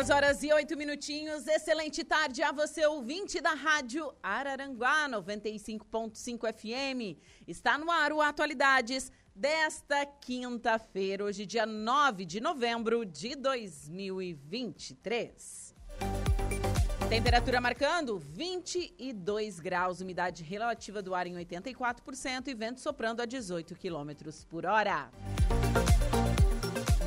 Duas horas e oito minutinhos. Excelente tarde a você, ouvinte da Rádio Araranguá 95.5 FM. Está no ar o Atualidades desta quinta-feira, hoje, dia 9 de novembro de 2023. Temperatura marcando 22 graus, umidade relativa do ar em 84% e vento soprando a 18 quilômetros por hora.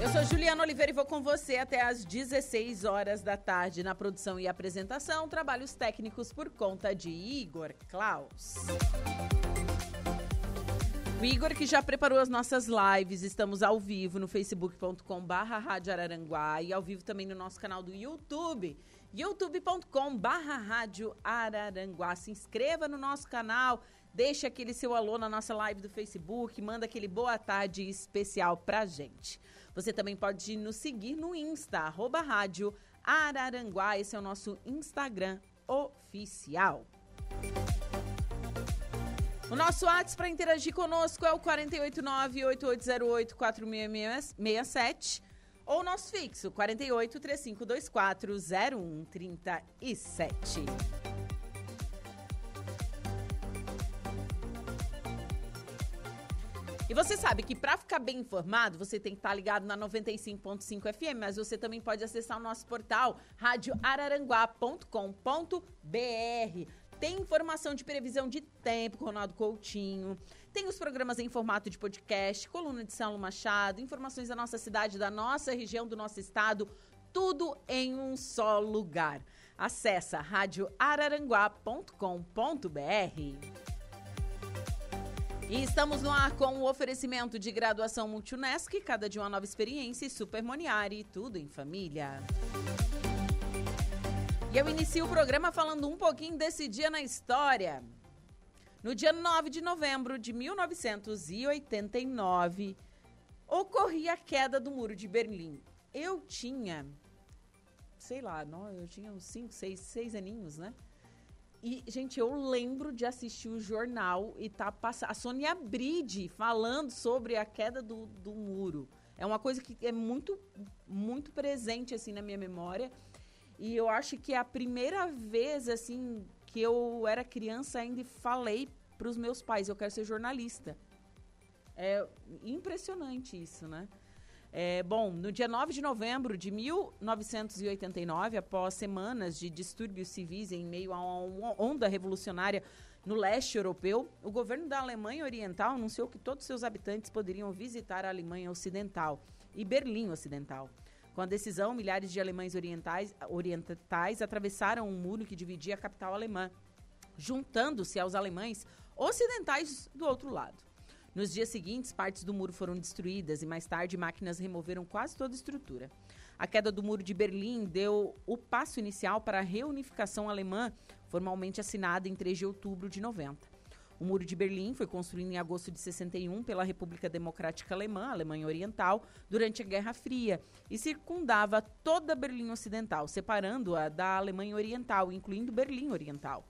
Eu sou Juliana Oliveira e vou com você até às 16 horas da tarde na produção e apresentação. Trabalhos técnicos por conta de Igor Klaus. O Igor que já preparou as nossas lives, estamos ao vivo no facebook.com barra Rádio Araranguá e ao vivo também no nosso canal do YouTube, youtube.com barra Rádio Araranguá. Se inscreva no nosso canal, deixa aquele seu alô na nossa live do Facebook, manda aquele boa tarde especial pra gente. Você também pode nos seguir no Insta, arroba rádio Araranguá. Esse é o nosso Instagram oficial. O nosso WhatsApp para interagir conosco é o 489-8808-4667 ou o nosso fixo 48 3524 0137. E você sabe que para ficar bem informado, você tem que estar tá ligado na 95.5 FM, mas você também pode acessar o nosso portal radioararanguá.com.br. Tem informação de previsão de tempo com Ronaldo Coutinho. Tem os programas em formato de podcast, coluna de Saulo Machado, informações da nossa cidade, da nossa região, do nosso estado, tudo em um só lugar. Acesse radioararanguá.com.br. E estamos no ar com o oferecimento de graduação Multunesc, cada dia uma nova experiência e Super Moniari, tudo em família. E eu inicio o programa falando um pouquinho desse dia na história. No dia 9 de novembro de 1989, ocorria a queda do Muro de Berlim. Eu tinha, sei lá, eu tinha uns 5, 6, 6 aninhos, né? E, gente, eu lembro de assistir o jornal e tá passando. A Sônia Bride falando sobre a queda do, do muro. É uma coisa que é muito, muito presente, assim, na minha memória. E eu acho que é a primeira vez, assim, que eu era criança ainda e falei para os meus pais: eu quero ser jornalista. É impressionante isso, né? É, bom, no dia 9 de novembro de 1989, após semanas de distúrbios civis em meio a uma onda revolucionária no leste europeu, o governo da Alemanha Oriental anunciou que todos seus habitantes poderiam visitar a Alemanha Ocidental e Berlim Ocidental. Com a decisão, milhares de alemães orientais, orientais atravessaram um muro que dividia a capital alemã, juntando-se aos alemães ocidentais do outro lado. Nos dias seguintes, partes do muro foram destruídas e mais tarde máquinas removeram quase toda a estrutura. A queda do muro de Berlim deu o passo inicial para a reunificação alemã, formalmente assinada em 3 de outubro de 90. O Muro de Berlim foi construído em agosto de 61 pela República Democrática Alemã, Alemanha Oriental, durante a Guerra Fria e circundava toda Berlim Ocidental, separando-a da Alemanha Oriental, incluindo Berlim Oriental.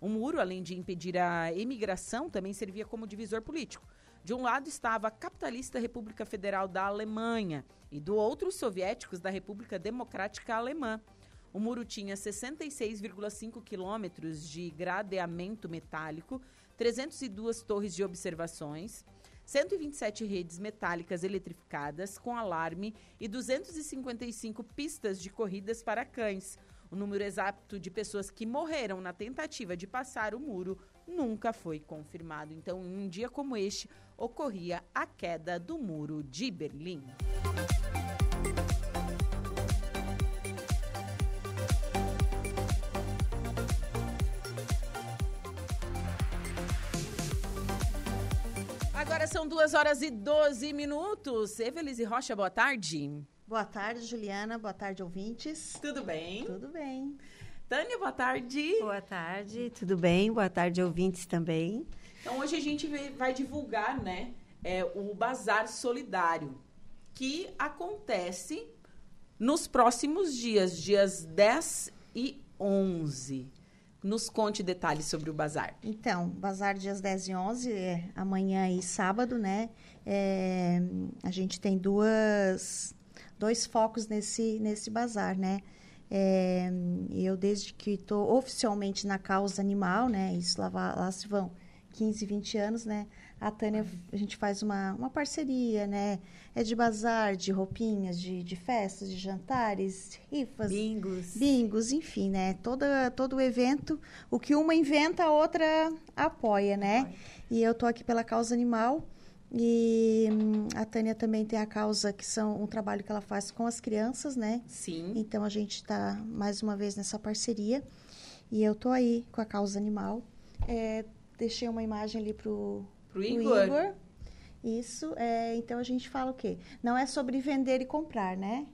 O muro, além de impedir a emigração, também servia como divisor político. De um lado estava a capitalista República Federal da Alemanha e do outro os soviéticos da República Democrática Alemã. O muro tinha 66,5 quilômetros de gradeamento metálico, 302 torres de observações, 127 redes metálicas eletrificadas com alarme e 255 pistas de corridas para cães. O número exato de pessoas que morreram na tentativa de passar o muro nunca foi confirmado. Então, em um dia como este, ocorria a queda do muro de Berlim. Agora são duas horas e 12 minutos. Evelise Rocha, boa tarde. Boa tarde, Juliana. Boa tarde, ouvintes. Tudo bem? Tudo bem. Tânia, boa tarde. Boa tarde, tudo bem? Boa tarde, ouvintes também. Então, hoje a gente vai divulgar, né, é, o Bazar Solidário, que acontece nos próximos dias, dias 10 e 11. Nos conte detalhes sobre o bazar. Então, bazar dias 10 e 11, é amanhã e sábado, né? É, a gente tem duas, dois focos nesse, nesse bazar, né? É, eu, desde que estou oficialmente na causa animal, né? Isso lá, lá se vão 15, 20 anos, né? A Tânia, a gente faz uma, uma parceria, né? É de bazar, de roupinhas, de, de festas, de jantares, rifas. Bingos. Bingos, enfim, né? Toda, todo o evento, o que uma inventa, a outra apoia, né? Apoia. E eu tô aqui pela causa animal. E hum, a Tânia também tem a causa que são um trabalho que ela faz com as crianças, né? Sim. Então a gente está mais uma vez nessa parceria. E eu tô aí com a causa animal. É, deixei uma imagem ali pro Pro Igor? Igor. Isso. É, então a gente fala o quê? Não é sobre vender e comprar, né?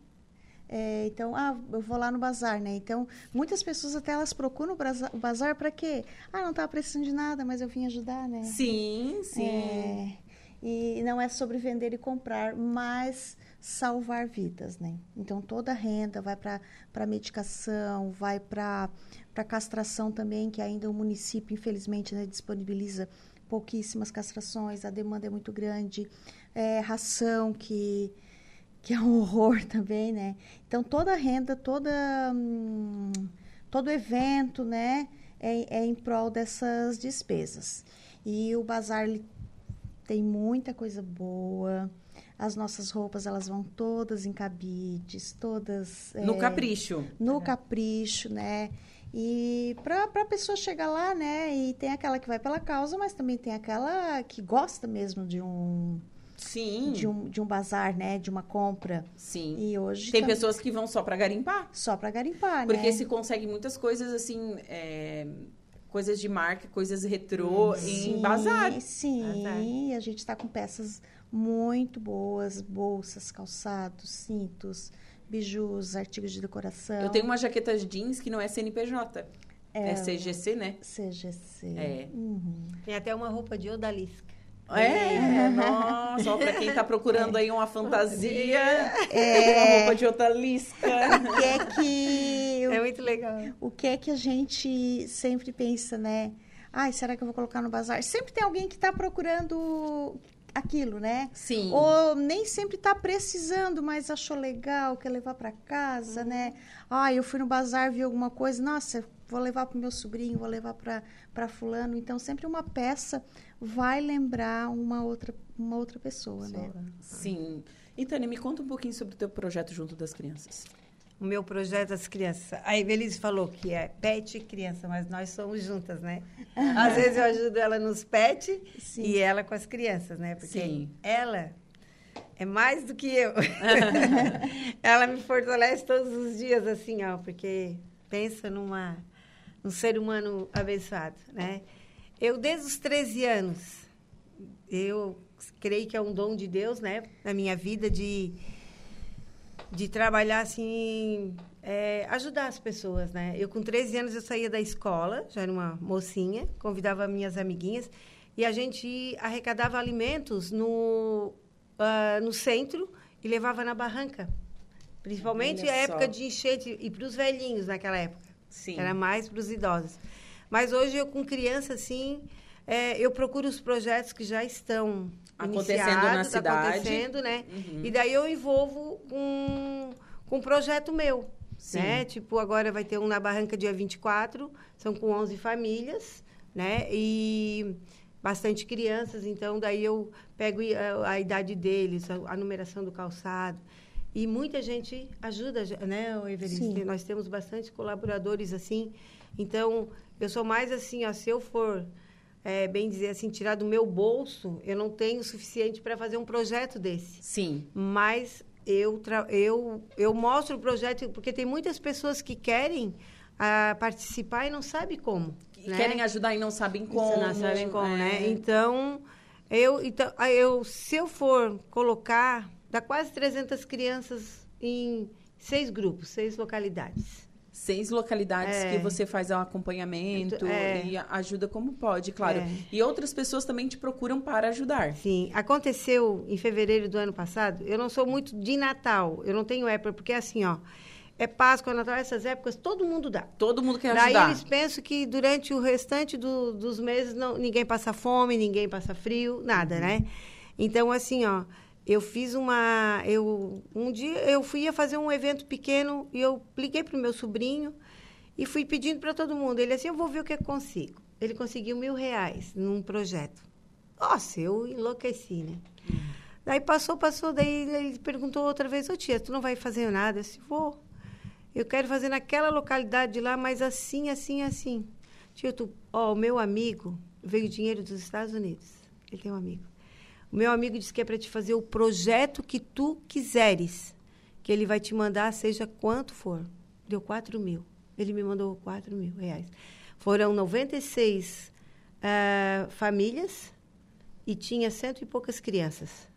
É, então, ah, eu vou lá no bazar, né? Então, muitas pessoas até elas procuram o bazar para quê? Ah, não estava precisando de nada, mas eu vim ajudar, né? Sim, sim. É, e não é sobre vender e comprar, mas salvar vidas, né? Então, toda a renda vai para medicação, vai para castração também, que ainda o município, infelizmente, né, disponibiliza pouquíssimas castrações, a demanda é muito grande, é, ração que que é um horror também, né? Então toda a renda, toda hum, todo evento, né, é, é, em prol dessas despesas. E o bazar tem muita coisa boa. As nossas roupas elas vão todas em cabides, todas no é, capricho. No capricho, né? E para a pessoa chegar lá, né? E tem aquela que vai pela causa, mas também tem aquela que gosta mesmo de um. Sim. De um, de um bazar, né? De uma compra. Sim. E hoje. Tem pessoas que vão só para garimpar. Só para garimpar, Porque né? se consegue muitas coisas assim. É coisas de marca, coisas retrô sim, em bazar. Sim, bazar. a gente está com peças muito boas, bolsas, calçados, cintos, bijus, artigos de decoração. Eu tenho uma jaqueta jeans que não é CNPJ. É, é CGC, né? CGC. É. Uhum. Tem até uma roupa de odalisca. É, é, nossa, só para quem está procurando aí uma fantasia, é, uma roupa de odalisca. O que é que... É muito legal. O que é que a gente sempre pensa, né? Ai, será que eu vou colocar no bazar? Sempre tem alguém que está procurando aquilo, né? Sim. Ou nem sempre está precisando, mas achou legal, quer levar para casa, uhum. né? Ah, eu fui no bazar, vi alguma coisa, nossa, vou levar para o meu sobrinho, vou levar para fulano. Então, sempre uma peça vai lembrar uma outra, uma outra pessoa, né? Sim. E, Tânia, me conta um pouquinho sobre o teu projeto junto das crianças o meu projeto das crianças. A Evelise falou que é pet e criança, mas nós somos juntas, né? Às vezes eu ajudo ela nos pet Sim. e ela com as crianças, né? Porque Sim. ela é mais do que eu. ela me fortalece todos os dias, assim, ó, porque pensa numa num ser humano abençoado, né? Eu, desde os 13 anos, eu creio que é um dom de Deus, né? Na minha vida, de de trabalhar assim, é, ajudar as pessoas, né? Eu com 13 anos eu saía da escola, já era uma mocinha, convidava minhas amiguinhas e a gente arrecadava alimentos no uh, no centro e levava na barranca, principalmente a época de enchente e para os velhinhos naquela época. Sim. Era mais para os idosos. Mas hoje eu com criança assim, é, eu procuro os projetos que já estão acontecendo na cidade. acontecendo, né? Uhum. E daí eu envolvo com, com um projeto meu, Sim. né? Tipo, agora vai ter um na Barranca dia 24, são com 11 famílias, né? E bastante crianças, então daí eu pego a, a idade deles, a, a, numeração do calçado. E muita gente ajuda, né, Everine? Nós temos bastante colaboradores assim. Então, eu sou mais assim, ó, se eu for, é, bem dizer assim, tirar do meu bolso, eu não tenho o suficiente para fazer um projeto desse. Sim. Mas eu, eu, eu mostro o projeto, porque tem muitas pessoas que querem a participar e não sabem como. Né? Querem ajudar e não sabem como. Não sabem como, é. né? Então, eu, então eu, se eu for colocar, dá quase 300 crianças em seis grupos, seis localidades. Seis localidades é. que você faz um acompanhamento é. e ajuda como pode, claro. É. E outras pessoas também te procuram para ajudar. Sim. Aconteceu em fevereiro do ano passado. Eu não sou muito de Natal. Eu não tenho época, porque é assim, ó é Páscoa, Natal, essas épocas, todo mundo dá. Todo mundo quer ajudar. Daí eles pensam que durante o restante do, dos meses não, ninguém passa fome, ninguém passa frio, nada, né? Então, assim, ó, eu fiz uma... Eu, um dia eu fui fazer um evento pequeno e eu liguei para o meu sobrinho e fui pedindo para todo mundo. Ele assim, eu vou ver o que eu consigo. Ele conseguiu mil reais num projeto. Nossa, eu enlouqueci, né? Daí passou, passou, daí ele perguntou outra vez, ô tia, tu não vai fazer nada? Eu disse, vou. Eu quero fazer naquela localidade lá, mas assim, assim, assim. Tio, tu, ó, o meu amigo veio dinheiro dos Estados Unidos. Ele tem um amigo. O meu amigo disse que é para te fazer o projeto que tu quiseres, que ele vai te mandar, seja quanto for. Deu 4 mil. Ele me mandou 4 mil reais. Foram 96 uh, famílias e tinha cento e poucas crianças.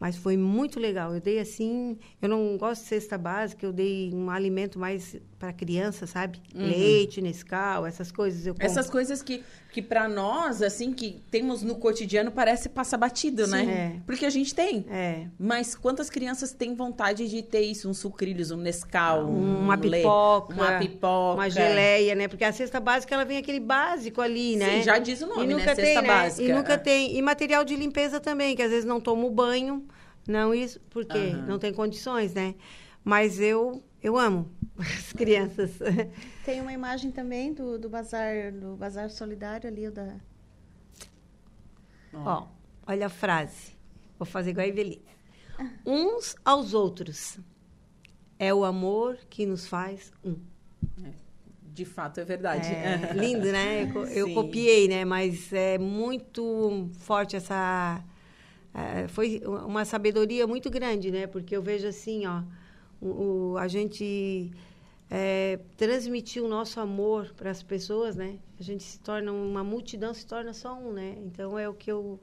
Mas foi muito legal. Eu dei assim, eu não gosto de cesta básica, eu dei um alimento mais para criança, sabe? Uhum. Leite, Nescau, essas coisas eu compro. Essas coisas que que para nós assim que temos no cotidiano parece passar batido, né? Sim, né? É. Porque a gente tem. É. Mas quantas crianças têm vontade de ter isso, um sucrilhos, um Nescau, um, uma pipoca, uma pipoca, uma geleia, né? Porque a cesta básica ela vem aquele básico ali, né? Sim, já diz o nome, e nunca né? Tem, cesta né? básica. E nunca tem. E material de limpeza também, que às vezes não tomo banho, não isso, porque uhum. não tem condições, né? Mas eu eu amo as crianças. Tem uma imagem também do, do bazar do bazar solidário ali o da Ó, olha a frase. Vou fazer igual a Evelyn. Uns aos outros. É o amor que nos faz um. É, de fato, é verdade. É, lindo, né? Eu, eu copiei, né? Mas é muito forte essa é, foi uma sabedoria muito grande, né? Porque eu vejo assim, ó, o, a gente é, transmitir o nosso amor para as pessoas, né? A gente se torna uma multidão, se torna só um, né? Então é o que eu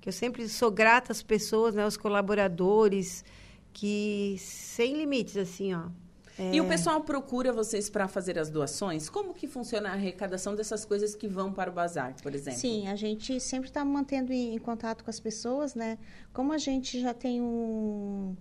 que eu sempre sou grata às pessoas, né? Aos colaboradores que sem limites, assim, ó. É... E o pessoal procura vocês para fazer as doações? Como que funciona a arrecadação dessas coisas que vão para o bazar, por exemplo? Sim, a gente sempre está mantendo em, em, contato com as pessoas, né? Como a gente já tem um,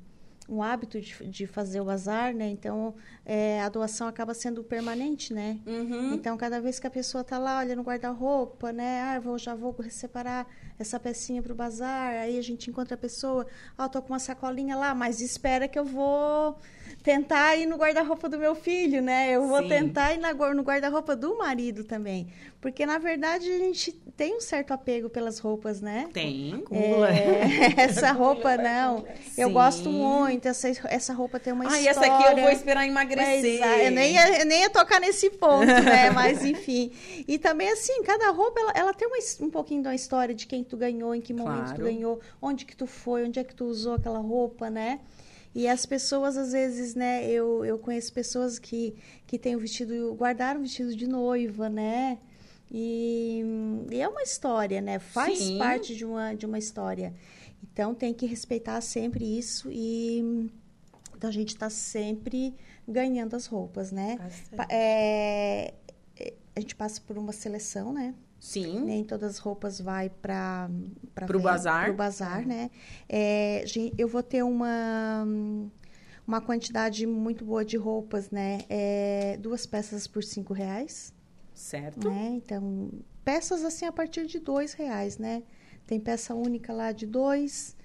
um hábito de, de fazer o bazar, né? Então, é, a doação acaba sendo permanente, né? Uhum. Então, cada vez que a pessoa está lá, olha no guarda-roupa, né? Ah, vou, já vou separar essa pecinha para o bazar. Aí a gente encontra a pessoa, ó, oh, tô com uma sacolinha lá, mas espera que eu vou tentar ir no guarda-roupa do meu filho, né? Eu vou Sim. tentar ir na, no guarda-roupa do marido também. Porque, na verdade, a gente tem um certo apego pelas roupas, né? Tem. É, essa roupa, não. Sim. Eu gosto muito. Essa, essa roupa tem uma ah, história. Ah, essa aqui eu vou esperar emagrecer. Mas, eu, nem ia, eu nem ia tocar nesse ponto, né? Mas, enfim. E também, assim, cada roupa, ela, ela tem uma, um pouquinho da história de quem tu ganhou, em que momento claro. tu ganhou, onde que tu foi, onde é que tu usou aquela roupa, né? E as pessoas, às vezes, né, eu, eu conheço pessoas que, que têm o vestido, guardaram o vestido de noiva, né? E, e é uma história, né? Faz Sim. parte de uma, de uma história. Então, tem que respeitar sempre isso e então, a gente está sempre ganhando as roupas, né? É, é, a gente passa por uma seleção, né? Sim. Nem todas as roupas vai para para o bazar. Para o bazar, né? É, eu vou ter uma uma quantidade muito boa de roupas, né? É, duas peças por cinco reais. Certo. Né? Então, peças assim a partir de dois reais, né? Tem peça única lá de dois,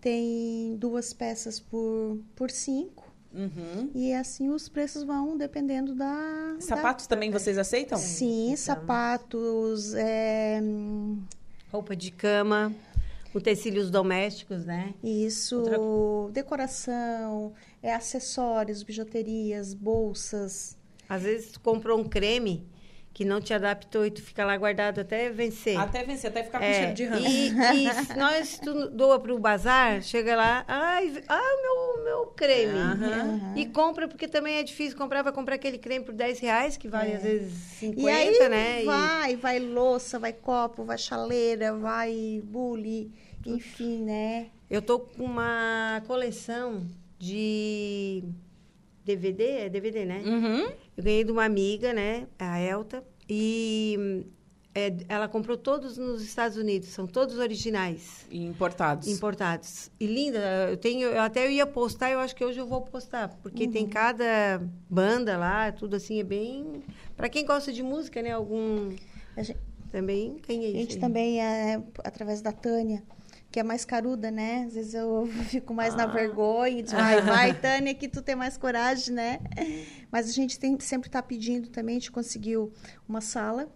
tem duas peças por, por cinco, Uhum. E assim os preços vão dependendo da. Sapatos também vocês aceitam? da... Sim, sapatos. é, Roupa de cama, utensílios domésticos, né? Isso, decoração, é, acessórios, bijuterias, bolsas. Às vezes tu comprou um creme que não te adaptou e tu fica lá guardado até vencer. Até vencer, até ficar com É, cheiro de ranço. e, e se nós tu doa para o bazar, chega lá, ai, ah, o meu, meu creme. Aham. E compra, porque também é difícil comprar, vai comprar aquele creme por 10 reais, que vale às vezes 50, É. e aí né? E- vai, vai louça, vai copo, vai chaleira, vai bule, enfim, né? Eu tô com uma coleção de DVD, é DVD, né? Uhum. Eu ganhei de uma amiga, né, a Elta, e hum, é, ela comprou todos nos Estados Unidos, são todos originais, E importados. importados. E linda, eu tenho, eu até eu ia postar, eu acho que hoje eu vou postar, porque tem Uhum. cada banda lá, tudo assim é bem, para quem gosta de música, né, algum A gente, também ganhei. a gente também, é, através da Tânia, que é mais caruda, né? Às vezes eu fico mais na vergonha e digo, vai, vai, Tânia, que tu tem mais coragem, né? Mas a gente tem, sempre está pedindo também, a gente conseguiu uma sala,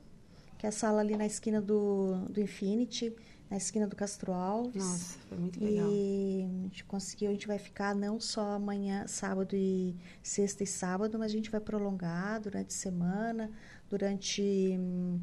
que é a sala ali na esquina do, do Infinity, na esquina do Castro Alves. Nossa, foi muito legal. E a gente conseguiu, a gente vai ficar não só amanhã, sábado e sexta e sábado, mas a gente vai prolongar durante a semana, durante hum,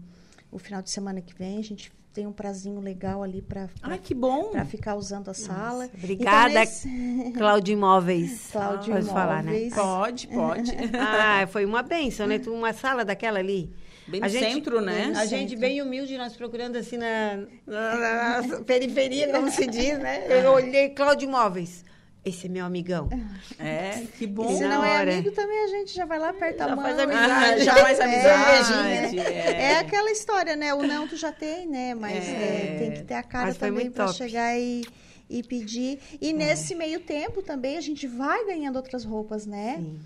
o final de semana que vem. A gente tem um prazinho legal ali para que bom. ficar usando a sala. Então, Obrigada, nesse- Cláudio Imóveis. Cláudio Pode falar, né? Imóveis. Pode, pode. Ah, foi uma benção, né? Tu- Uma sala daquela ali. Bem A no gente- centro, né? A gente bem humilde, nós procurando assim na, na- na periferia, como se diz, né? Eu olhei, Cláudio Imóveis. Esse é meu amigão. É, que E bom. se não é amigo, também a gente já vai lá, aperta a Já mão. faz amizade. já faz É, amizade. É. É. aquela história, né? O não tu já tem, né? Mas É. é, tem que ter a cara também para top. chegar e, e pedir. E nesse meio tempo também a gente vai ganhando outras roupas, né? Sim.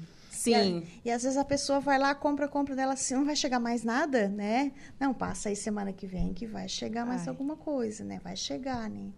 Sim. E às vezes a pessoa vai lá, compra, compra dela assim, não vai chegar mais nada, né? Não, passa aí semana que vem que vai chegar mais Vai. alguma coisa, né? Vai chegar, né?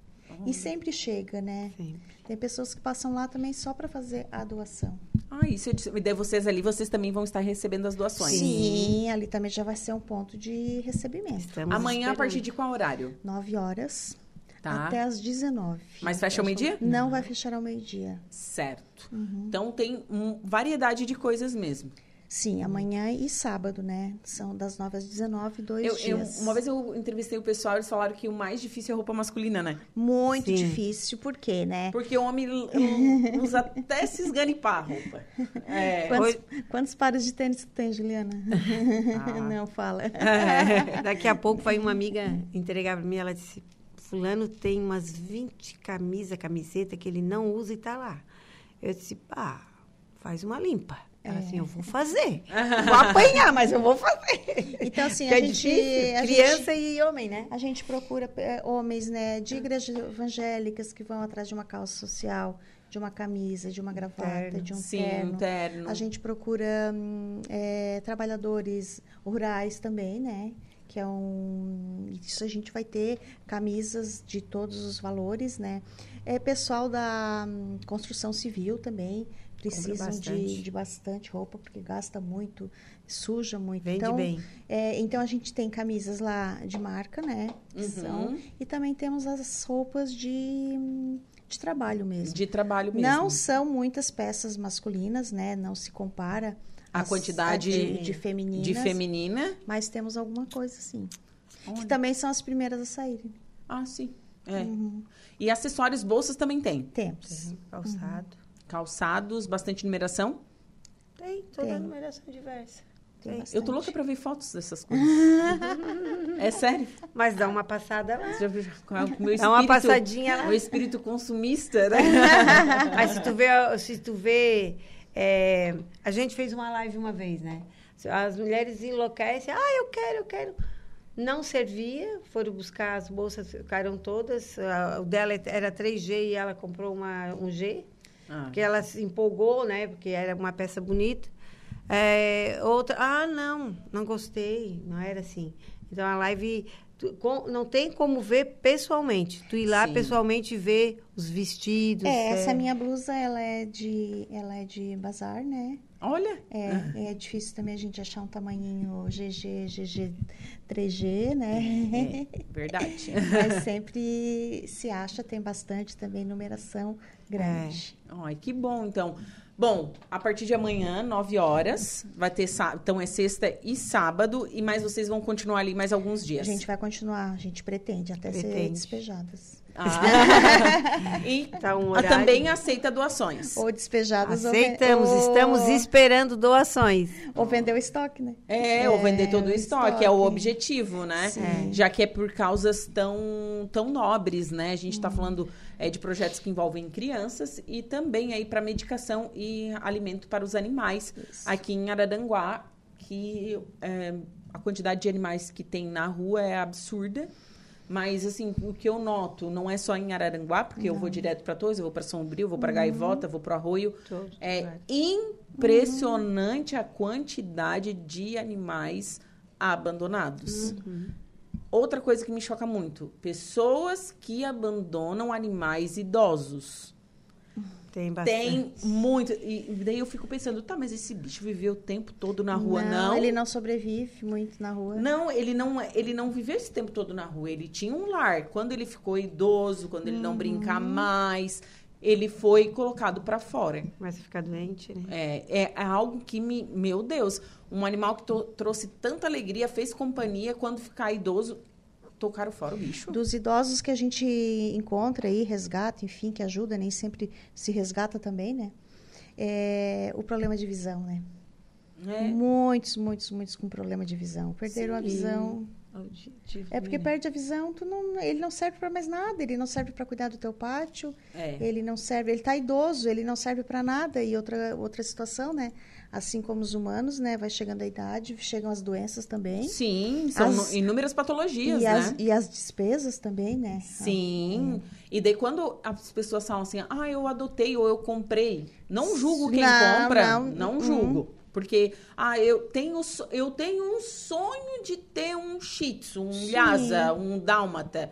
E sempre chega, né? Sim. Tem pessoas que passam lá também só para fazer a doação. Ah, isso. E daí vocês ali, vocês também vão estar recebendo as doações. Sim, ali também já vai ser um ponto de recebimento. Estamos Amanhã, a esperando. partir de qual horário? 9 horas Tá. até as 19. Mas fecha ao meio-dia? Não vai fechar ao meio-dia. Certo. Uhum. Então tem um, variedade de coisas mesmo. Sim, amanhã e sábado, né? São das 9 às 19, dois Eu, eu- dias. uma vez eu entrevistei o pessoal, eles falaram que o mais difícil é a roupa masculina, né? Muito Sim. difícil, por quê, né? Porque o homem usa até se esganipar a roupa. É. Quantos, quantos pares de tênis tu tem, Juliana? Ah. Não, fala. É, daqui a pouco vai uma amiga entregar para mim, ela disse, fulano tem umas 20 camisas, camiseta que ele não usa e tá lá. Eu disse, pá, faz uma limpa. Ela assim, eu vou fazer. Vou apanhar, mas eu vou fazer. Então, assim, a é gente, a criança e homem, né? A gente procura é, homens, né, de igrejas evangélicas que vão atrás de uma calça social, de uma camisa, de uma gravata, terno. de um Sim, terno. terno. A gente procura hum, é, trabalhadores rurais também, né? Que é um. Isso a gente vai ter camisas de todos os valores, né? É, pessoal da hum, construção civil também precisam de, bastante. de bastante roupa, porque gasta muito, suja muito. Vende então, bem. é, então a gente tem camisas lá de marca, né? que Uhum. são, e também temos as roupas de, de trabalho mesmo. De trabalho mesmo. Não são muitas peças masculinas, né? Não se compara A às- quantidade de, de femininas. De feminina. Mas temos alguma coisa, sim. Olha. Que também são as primeiras a saírem. Ah, sim. É. Uhum. E acessórios, bolsas também tem. Temos. Calçado. Calçados, bastante numeração. Tem, toda Tem. a numeração diversa. Tem. Eu tô louca pra ver fotos dessas coisas. é sério. Mas dá uma passada lá. Já meu Dá uma espírito- passadinha lá. O espírito consumista, né? Mas se tu vê, se tu vê é, a gente fez uma live uma vez, né? As mulheres enlouquecem, ah, eu quero, eu quero. Não servia, foram buscar as bolsas, ficaram todas. O dela era 3G e ela comprou uma, um G, Ah. porque ela se empolgou, né? Porque era uma peça bonita. É, outra, ah, não, não gostei, não era assim. Então a live tu- com- não tem como ver pessoalmente. Tu ir lá Sim. pessoalmente ver os vestidos. É, essa minha blusa, ela é de, ela é de bazar, né? Olha. É, é difícil também a gente achar um tamanhinho GG, GG, 3G, né? É, verdade. Mas sempre se acha, tem bastante também numeração grande. Ai, que bom, então. Bom, a partir de amanhã, 9 horas, vai ter. Então é sexta e sábado, e mais vocês vão continuar ali mais alguns A dias. gente vai continuar, a gente pretende até ser Pretende. despejadas. Ah. e Tá um ah, horário. também aceita doações. Ou despejadas Aceitamos, ou, estamos esperando doações. Ou vender o estoque, né? É, ou vender todo o o estoque, é o estoque. objetivo, né? Sim. Já que é por causas tão, tão nobres, né? A gente está falando é, de projetos que envolvem crianças e também aí para medicação e alimento para os animais Isso. aqui em Araranguá, que é, a quantidade de animais que tem na rua é absurda. Mas, assim, o que eu noto, não é só em Araranguá, porque eu vou direto para Torres, eu vou para Sombrio, vou para Uhum. Gaivota, vou para Arroio. Todos É impressionante a quantidade de animais abandonados. Outra coisa que me choca muito: pessoas que abandonam animais idosos. Tem bastante. Tem muito. E daí eu fico pensando, tá, mas esse bicho viveu o tempo todo na rua, não? Ele não sobrevive muito na rua. Não, ele não, ele não viveu esse tempo todo na rua. Ele tinha um lar. Quando ele ficou idoso, quando ele não brinca mais, ele foi colocado para fora. A ficar doente, né? É, é algo que me. Meu Deus, um animal que to- trouxe tanta alegria, fez companhia, quando ficar idoso, tocaram fora o bicho. Dos idosos que a gente encontra aí, resgata, enfim, que ajuda, nem sempre se resgata também, né? É o problema de visão, né? É. Muitos, muitos, muitos com problema de visão. Perderam a Sim. visão. Auditivo É porque né? perde a visão, tu não, ele não serve para mais nada, ele não serve para cuidar do teu pátio, É. ele não serve, ele tá idoso, ele não serve para nada. E outra outra situação, né? Assim como os humanos, né, vai chegando a idade, chegam as doenças também. Sim, são As- inúmeras patologias, E né? as, e as despesas também, né? Sim. E daí quando as pessoas falam assim, ah, eu adotei ou eu comprei, não julgo quem Não, compra, não, não, uh-uh. julgo. Porque, ah, eu tenho, eu tenho um sonho de ter um shih tzu, um lhasa, um dálmata.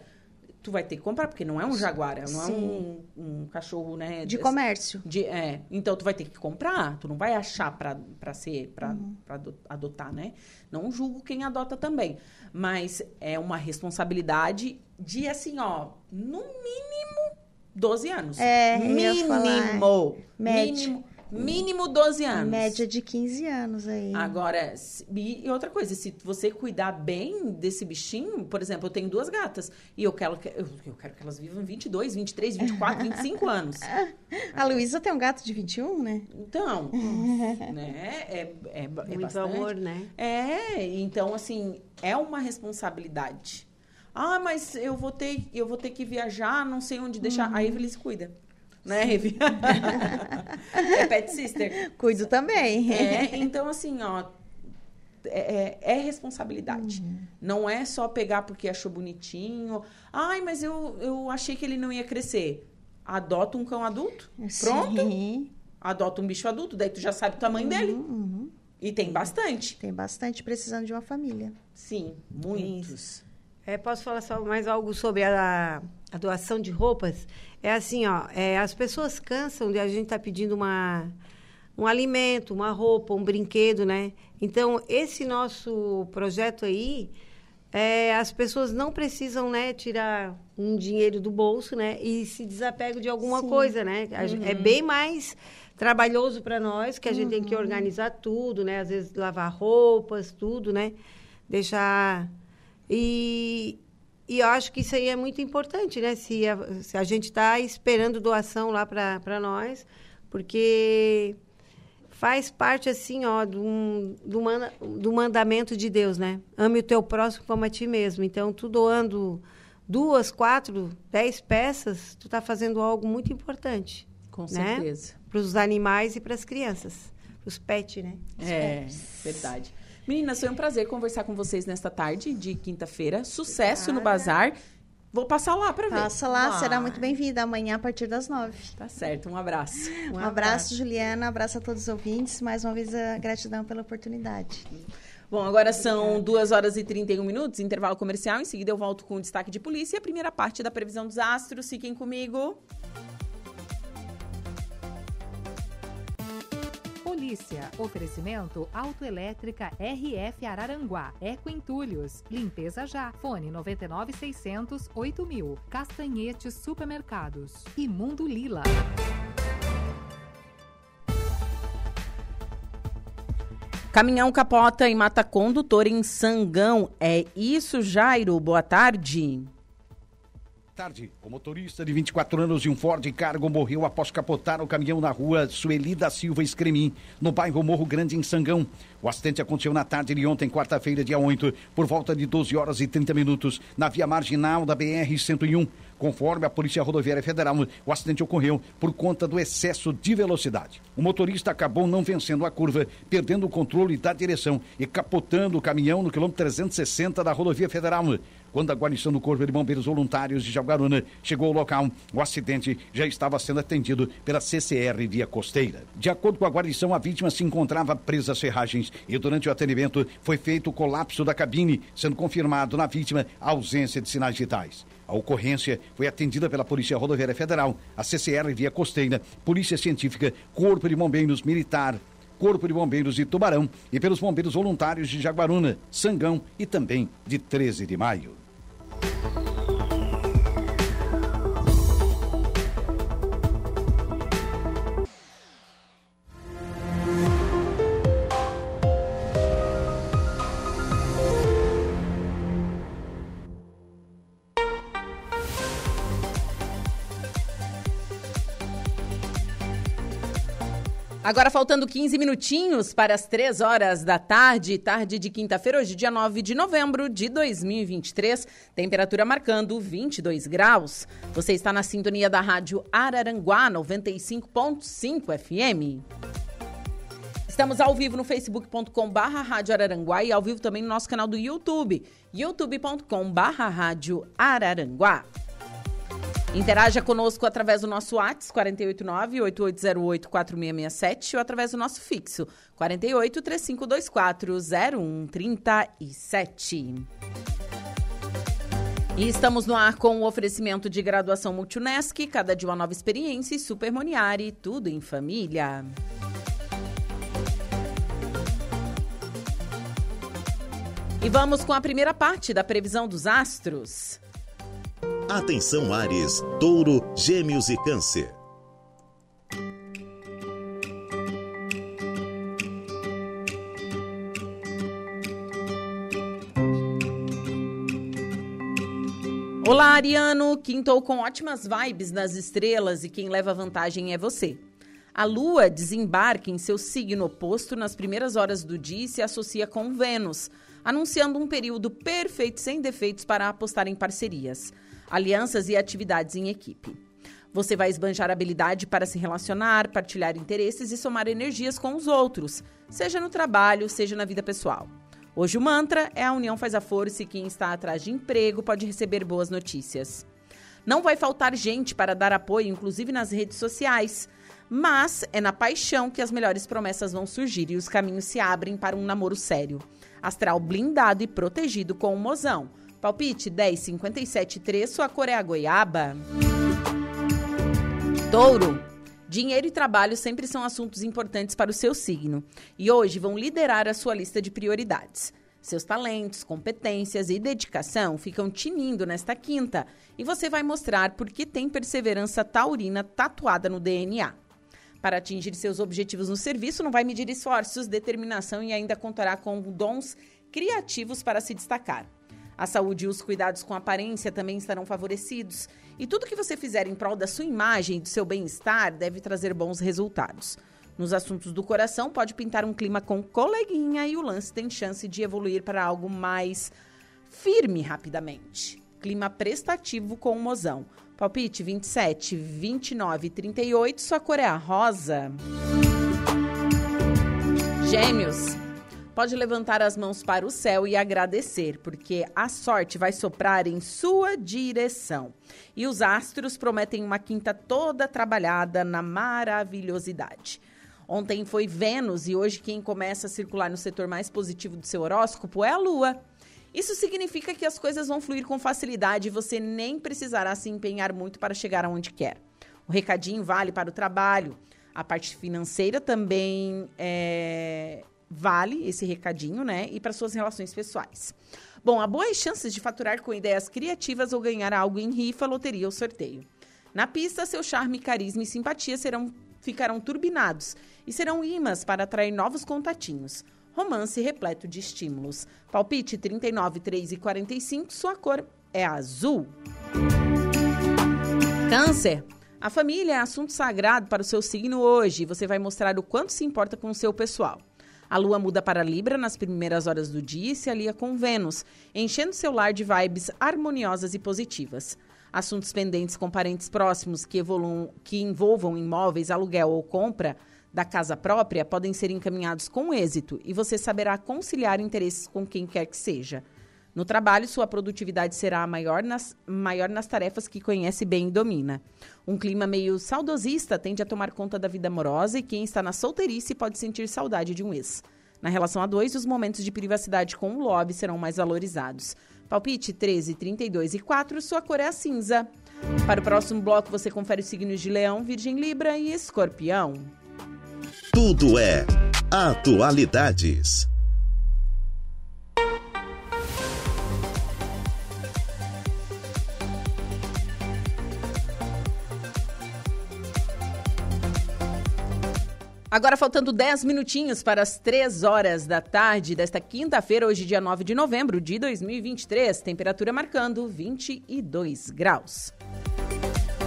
Tu vai ter que comprar, porque não é um jaguar, não é um, Sim. um cachorro, né? De desse- comércio. de- é, então tu vai ter que comprar, tu não vai achar pra, pra ser, pra, Uhum. pra ado- adotar, né? Não julgo quem adota também. Mas é uma responsabilidade de, assim, ó, no mínimo 12 anos. É, mínimo. Média. Mínimo, mínimo 12 anos. Média de 15 anos aí. Agora, se- e outra coisa, se você cuidar bem desse bichinho, por exemplo, eu tenho duas gatas e eu quero que, eu, eu quero que elas vivam 22, 23, 24, 25 anos. A Luísa tem um gato de 21, né? Então, né, é, é, é Muito bastante. amor, né? É, então, assim, é uma responsabilidade. Ah, mas eu vou ter, eu vou ter que viajar, não sei onde deixar. Uhum. A Evelyn se cuida. Né, Evelyn? é pet sister. Cuido também. É, então, assim, ó, é, é- é responsabilidade. Uhum. Não é só pegar porque achou bonitinho. Ai, mas eu, eu achei que ele não ia crescer. Adota um cão adulto. Pronto. Sim. Adota um bicho adulto, daí tu já sabe o tamanho dele. Uhum. E tem bastante. Tem bastante precisando de uma família. Sim, muitos. É, posso falar só mais algo sobre a, a doação de roupas? É assim, ó, é, as pessoas cansam de a gente estar pedindo uma, um alimento, uma roupa, um brinquedo, né? Então, esse nosso projeto aí, é, as pessoas não precisam, né, tirar um dinheiro do bolso, né, e se desapegam de alguma Sim. coisa, né? A gen- É bem mais trabalhoso para nós, que a gente tem que organizar tudo, né? Às vezes lavar roupas, tudo, né? Deixar e, e eu acho que isso aí é muito importante, né? Se a, se a gente está esperando doação lá para nós, porque faz parte, assim, ó, do, do, do mandamento de Deus, né? Ame o teu próximo como a ti mesmo. Então, tu doando duas, quatro, dez peças, tu está fazendo algo muito importante Com Né? certeza. para os animais e para as crianças, para os pets, né? É, verdade. Meninas, foi um prazer conversar com vocês nesta tarde de quinta-feira. Sucesso no bazar. Vou passar lá para ver. Passa lá, será Ah, muito bem-vinda amanhã a partir das nove. Tá certo, um abraço. Um, abraço, Juliana. Um abraço a todos os ouvintes. Mais uma vez, a gratidão pela oportunidade. Bom, agora são 2 horas e 31 minutos, intervalo comercial. Em seguida eu volto com o destaque de polícia e a primeira parte da previsão dos astros. Fiquem comigo. Notícia. Oferecimento Autoelétrica RF Araranguá. Eco Entulhos. Limpeza já. Fone 99600 8000. Castanhetes Supermercados. E Mundo Lila. Caminhão capota e mata condutor em Sangão. É isso, Jairo? Boa tarde. Tarde, o motorista de 24 anos de um Ford Cargo morreu após capotar o caminhão na rua Sueli da Silva Escremim, no bairro Morro Grande, em Sangão. O acidente aconteceu na tarde de ontem, quarta-feira, dia 8, por volta de 12 horas e 30 minutos, na via marginal da BR-101. Conforme a Polícia Rodoviária Federal, o acidente ocorreu por conta do excesso de velocidade. O motorista acabou não vencendo a curva, perdendo o controle da direção e capotando o caminhão no quilômetro 360 da rodovia federal. Quando a guarnição do Corpo de Bombeiros Voluntários de Jaguaruna chegou ao local, o acidente já estava sendo atendido pela CCR Via Costeira. De acordo com a guarnição, a vítima se encontrava presa às ferragens e durante o atendimento foi feito o colapso da cabine, sendo confirmado na vítima a ausência de sinais vitais. A ocorrência foi atendida pela Polícia Rodoviária Federal, a CCR Via Costeira, Polícia Científica, Corpo de Bombeiros Militar, Corpo de Bombeiros de Tubarão e pelos Bombeiros Voluntários de Jaguaruna, Sangão e também de 13 de maio. Thank you. Agora faltando 15 minutinhos para as 3 horas da tarde, tarde de quinta-feira, hoje dia 9 de novembro de 2023, temperatura marcando 22 graus. Você está na sintonia da Rádio Araranguá 95.5 FM. Estamos ao vivo no facebook.com Rádio Araranguá e ao vivo também no nosso canal do YouTube, youtube.com barra Rádio Araranguá. Interaja conosco através do nosso WhatsApp 489-8808-4667 ou através do nosso fixo 48 3524 0137. E estamos no ar com o oferecimento de graduação Multunesc, cada dia uma nova experiência e Super Moniari, tudo em família. E vamos com a primeira parte da previsão dos astros. Atenção Ares, Touro, Gêmeos e Câncer. Olá, Ariano! Quintou com ótimas vibes nas estrelas e quem leva vantagem é você. A Lua desembarca em seu signo oposto nas primeiras horas do dia e se associa com Vênus, anunciando um período perfeito sem defeitos para apostar em parcerias alianças e atividades em equipe. Você vai esbanjar habilidade para se relacionar, partilhar interesses e somar energias com os outros, seja no trabalho, seja na vida pessoal. Hoje o mantra é a união faz a força e quem está atrás de emprego pode receber boas notícias. Não vai faltar gente para dar apoio, inclusive nas redes sociais. Mas é na paixão que as melhores promessas vão surgir e os caminhos se abrem para um namoro sério. Astral blindado e protegido com o mozão Palpite 10, 57, 3, sua cor é a goiaba. Touro. Dinheiro e trabalho sempre são assuntos importantes para o seu signo e hoje vão liderar a sua lista de prioridades. Seus talentos, competências e dedicação ficam tinindo nesta quinta e você vai mostrar por que tem perseverança taurina tatuada no DNA. Para atingir seus objetivos no serviço, não vai medir esforços, determinação e ainda contará com dons criativos para se destacar. A saúde e os cuidados com aparência também estarão favorecidos. E tudo que você fizer em prol da sua imagem e do seu bem-estar deve trazer bons resultados. Nos assuntos do coração, pode pintar um clima com coleguinha e o lance tem chance de evoluir para algo mais firme rapidamente. Clima prestativo com o mozão. Palpite 27, 29 e 38, sua cor é a rosa. Gêmeos. Pode levantar as mãos para o céu e agradecer, porque a sorte vai soprar em sua direção. E os astros prometem uma quinta toda trabalhada na maravilhosidade. Ontem foi Vênus e hoje quem começa a circular no setor mais positivo do seu horóscopo é a Lua. Isso significa que as coisas vão fluir com facilidade e você nem precisará se empenhar muito para chegar aonde quer. O recadinho vale para o trabalho. A parte financeira também é, vale esse recadinho, né? E para suas relações pessoais. Bom, há boas chances de faturar com ideias criativas ou ganhar algo em rifa, loteria ou sorteio. Na pista, seu charme, carisma e simpatia serão, ficarão turbinados e serão imãs para atrair novos contatinhos. Romance repleto de estímulos. Palpite 39, 3 e 45, sua cor é azul. Câncer. A família é assunto sagrado para o seu signo hoje. Você vai mostrar o quanto se importa com o seu pessoal. A lua muda para Libra nas primeiras horas do dia e se alia com Vênus, enchendo seu lar de vibes harmoniosas e positivas. Assuntos pendentes com parentes próximos que, evoluam, que envolvam imóveis, aluguel ou compra da casa própria podem ser encaminhados com êxito e você saberá conciliar interesses com quem quer que seja. No trabalho, sua produtividade será maior nas, maior nas tarefas que conhece bem e domina. Um clima meio saudosista tende a tomar conta da vida amorosa e quem está na solteirice pode sentir saudade de um ex. Na relação a dois, os momentos de privacidade com o lobby serão mais valorizados. Palpite 13, 32 e 4, sua cor é a cinza. Para o próximo bloco, você confere os signos de Leão, Virgem Libra e Escorpião. Tudo é Atualidades. Agora faltando 10 minutinhos para as 3 horas da tarde desta quinta-feira, hoje dia 9 de novembro de 2023, temperatura marcando 22 graus.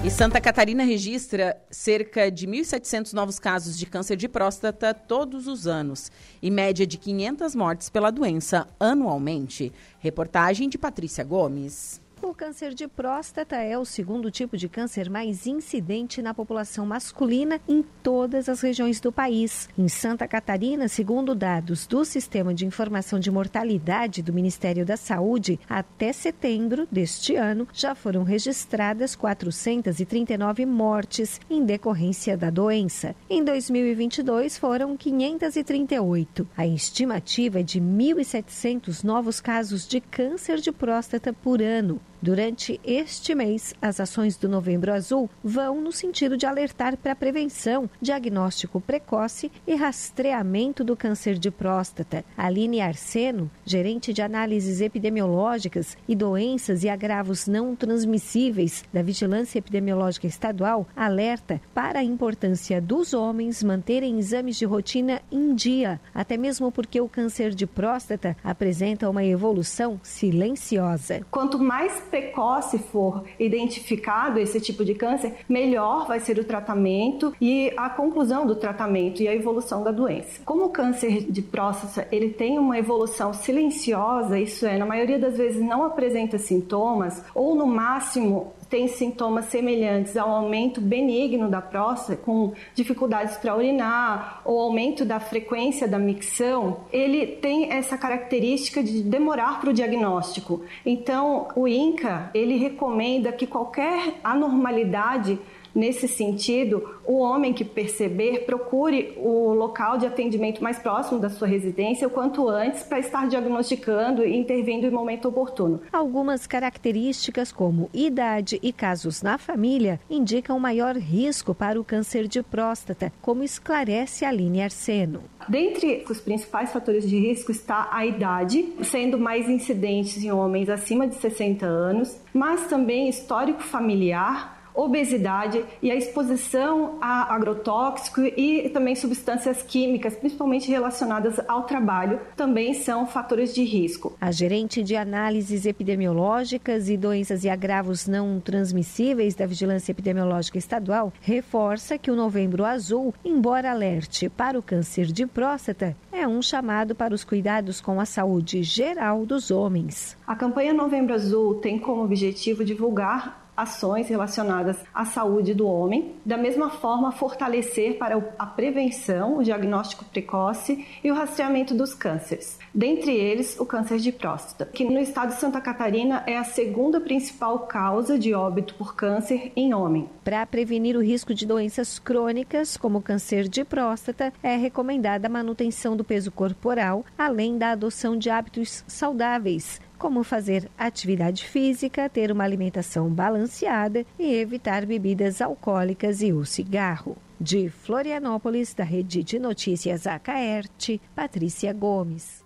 E Santa Catarina registra cerca de 1.700 novos casos de câncer de próstata todos os anos e média de 500 mortes pela doença anualmente. Reportagem de Patrícia Gomes. O câncer de próstata é o segundo tipo de câncer mais incidente na população masculina em todas as regiões do país. Em Santa Catarina, segundo dados do Sistema de Informação de Mortalidade do Ministério da Saúde, até setembro deste ano já foram registradas 439 mortes em decorrência da doença. Em 2022 foram 538. A estimativa é de 1.700 novos casos de câncer de próstata por ano. Durante este mês, as ações do Novembro Azul vão no sentido de alertar para a prevenção, diagnóstico precoce e rastreamento do câncer de próstata. Aline Arseno, gerente de análises epidemiológicas e doenças e agravos não transmissíveis da Vigilância Epidemiológica Estadual, alerta para a importância dos homens manterem exames de rotina em dia, até mesmo porque o câncer de próstata apresenta uma evolução silenciosa. Quanto mais precoce for identificado esse tipo de câncer, melhor vai ser o tratamento e a conclusão do tratamento e a evolução da doença. Como o câncer de próstata ele tem uma evolução silenciosa, isso é, na maioria das vezes não apresenta sintomas ou no máximo tem sintomas semelhantes ao aumento benigno da próstata, com dificuldades para urinar, ou aumento da frequência da micção, ele tem essa característica de demorar para o diagnóstico. Então, o INCA, ele recomenda que qualquer anormalidade Nesse sentido, o homem que perceber, procure o local de atendimento mais próximo da sua residência o quanto antes para estar diagnosticando e intervindo em momento oportuno. Algumas características, como idade e casos na família, indicam maior risco para o câncer de próstata, como esclarece a Aline Arseno. Dentre os principais fatores de risco está a idade, sendo mais incidentes em homens acima de 60 anos, mas também histórico familiar, obesidade e a exposição a agrotóxico e também substâncias químicas, principalmente relacionadas ao trabalho, também são fatores de risco. A gerente de análises epidemiológicas e doenças e agravos não transmissíveis da Vigilância Epidemiológica Estadual reforça que o Novembro Azul, embora alerte para o câncer de próstata, é um chamado para os cuidados com a saúde geral dos homens. A campanha Novembro Azul tem como objetivo divulgar ações relacionadas à saúde do homem, da mesma forma fortalecer para a prevenção, o diagnóstico precoce e o rastreamento dos cânceres. Dentre eles, o câncer de próstata, que no estado de Santa Catarina é a segunda principal causa de óbito por câncer em homem. Para prevenir o risco de doenças crônicas, como câncer de próstata, é recomendada a manutenção do peso corporal, além da adoção de hábitos saudáveis, como fazer atividade física, ter uma alimentação balanceada e evitar bebidas alcoólicas e o cigarro. De Florianópolis, da Rede de Notícias Acaerte, Patrícia Gomes.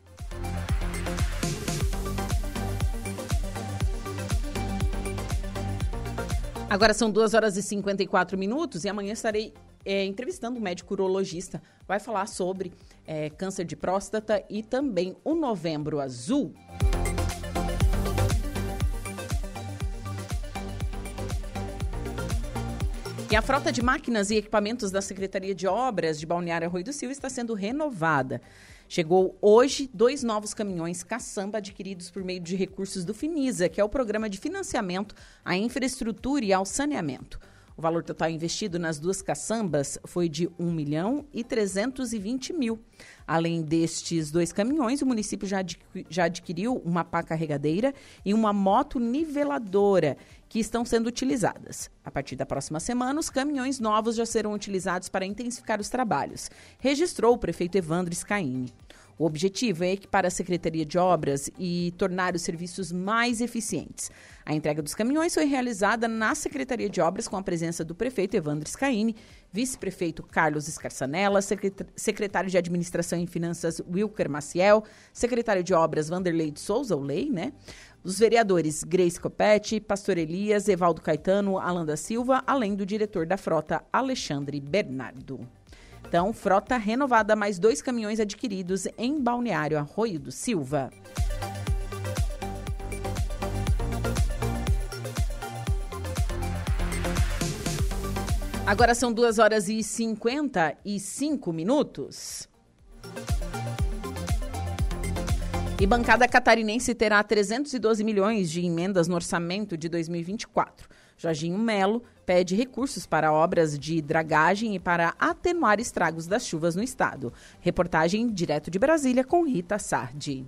Agora são 2 horas e 54 minutos e amanhã estarei é, entrevistando um médico urologista. Vai falar sobre é, câncer de próstata e também o novembro azul. E a frota de máquinas e equipamentos da Secretaria de Obras de Balneário Arroio do Sil está sendo renovada. Chegou hoje dois novos caminhões caçamba adquiridos por meio de recursos do Finisa, que é o programa de financiamento à infraestrutura e ao saneamento. O valor total investido nas duas caçambas foi de 1 milhão e 320 mil. Além destes dois caminhões, o município já, já adquiriu uma pá carregadeira e uma moto niveladora que estão sendo utilizadas. A partir da próxima semana, os caminhões novos já serão utilizados para intensificar os trabalhos, registrou o prefeito Evandro Scaini. O objetivo é equipar a Secretaria de Obras e tornar os serviços mais eficientes. A entrega dos caminhões foi realizada na Secretaria de Obras com a presença do prefeito Evandro Scaini, vice-prefeito Carlos Escarçanella, secretário de Administração e Finanças Wilker Maciel, secretário de Obras Vanderlei de Souza, o Lei, né? Os vereadores Grace Copete, Pastor Elias, Evaldo Caetano, Alan da Silva, além do diretor da frota Alexandre Bernardo. Então, frota renovada, mais dois caminhões adquiridos em Balneário Arroio do Silva. Agora são 2 horas e 55 minutos. E bancada catarinense terá 312 milhões de emendas no orçamento de 2024. Jorginho Melo pede recursos para obras de dragagem e para atenuar estragos das chuvas no estado. Reportagem direto de Brasília com Rita Sardi.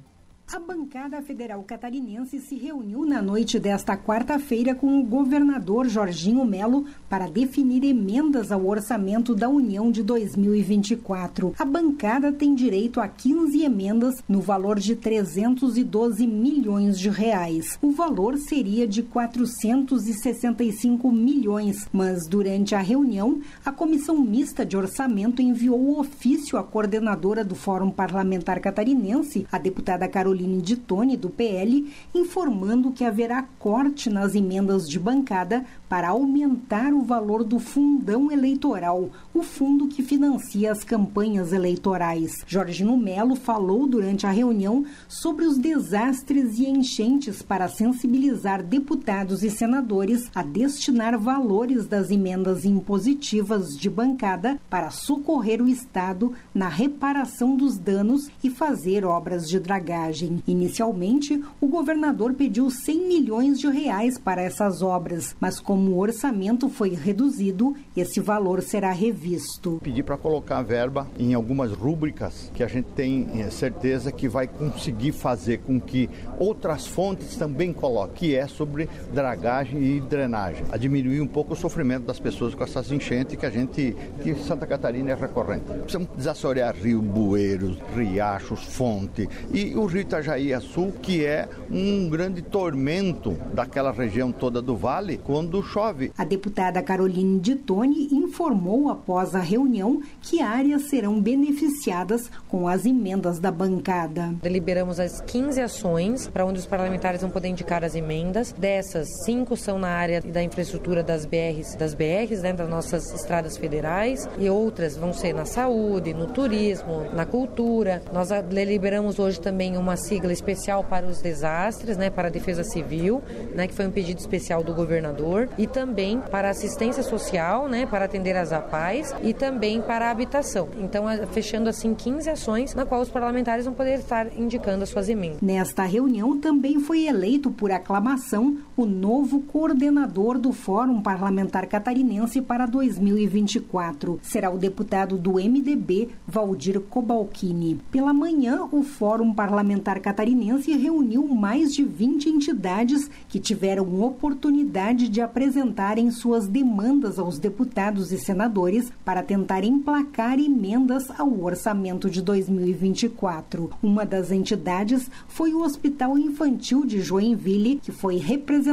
A bancada federal catarinense se reuniu na noite desta quarta-feira com o governador Jorginho Melo para definir emendas ao orçamento da União de 2024. A bancada tem direito a 15 emendas no valor de 312 milhões de reais. O valor seria de 465 milhões, mas durante a reunião, a comissão mista de orçamento enviou o ofício à coordenadora do Fórum Parlamentar Catarinense, a deputada Carolina Caroline de Tone, do PL, informando que haverá corte nas emendas de bancada para aumentar o valor do fundão eleitoral, o fundo que financia as campanhas eleitorais. Jorginho Melo falou durante a reunião sobre os desastres e enchentes para sensibilizar deputados e senadores a destinar valores das emendas impositivas de bancada para socorrer o Estado na reparação dos danos e fazer obras de dragagem. Inicialmente, o governador pediu 100 milhões de reais para essas obras, mas como como o orçamento foi reduzido, esse valor será revisto. Pedir para colocar verba em algumas rúbricas que a gente tem eh, certeza que vai conseguir fazer com que outras fontes também coloquem, que é sobre dragagem e drenagem, a diminuir um pouco o sofrimento das pessoas com essas enchentes que a gente, que Santa Catarina é recorrente. Precisamos desassorear rio, bueiros, riachos, fonte e o rio Itajaí Sul, que é um grande tormento daquela região toda do vale quando chove. A deputada Caroline de Tone informou após a reunião que áreas serão beneficiadas com as emendas da bancada. Deliberamos as 15 ações para onde os parlamentares vão poder indicar as emendas. Dessas, cinco são na área da infraestrutura das BRs, das BRs, né, das nossas estradas federais, e outras vão ser na saúde, no turismo, na cultura. Nós deliberamos hoje também uma sigla especial para os desastres, né, para a defesa civil, né, que foi um pedido especial do governador e também para assistência social, né, para atender as APAES e também para a habitação. Então, fechando assim 15 ações na qual os parlamentares vão poder estar indicando as suas emendas. Nesta reunião também foi eleito por aclamação o novo coordenador do Fórum Parlamentar Catarinense para 2024. Será o deputado do MDB, Valdir Cobalcini. Pela manhã, o Fórum Parlamentar Catarinense reuniu mais de 20 entidades que tiveram oportunidade de apresentar apresentarem suas demandas aos deputados e senadores para tentar emplacar emendas ao orçamento de 2024. Uma das entidades foi o Hospital Infantil de Joinville, que foi representado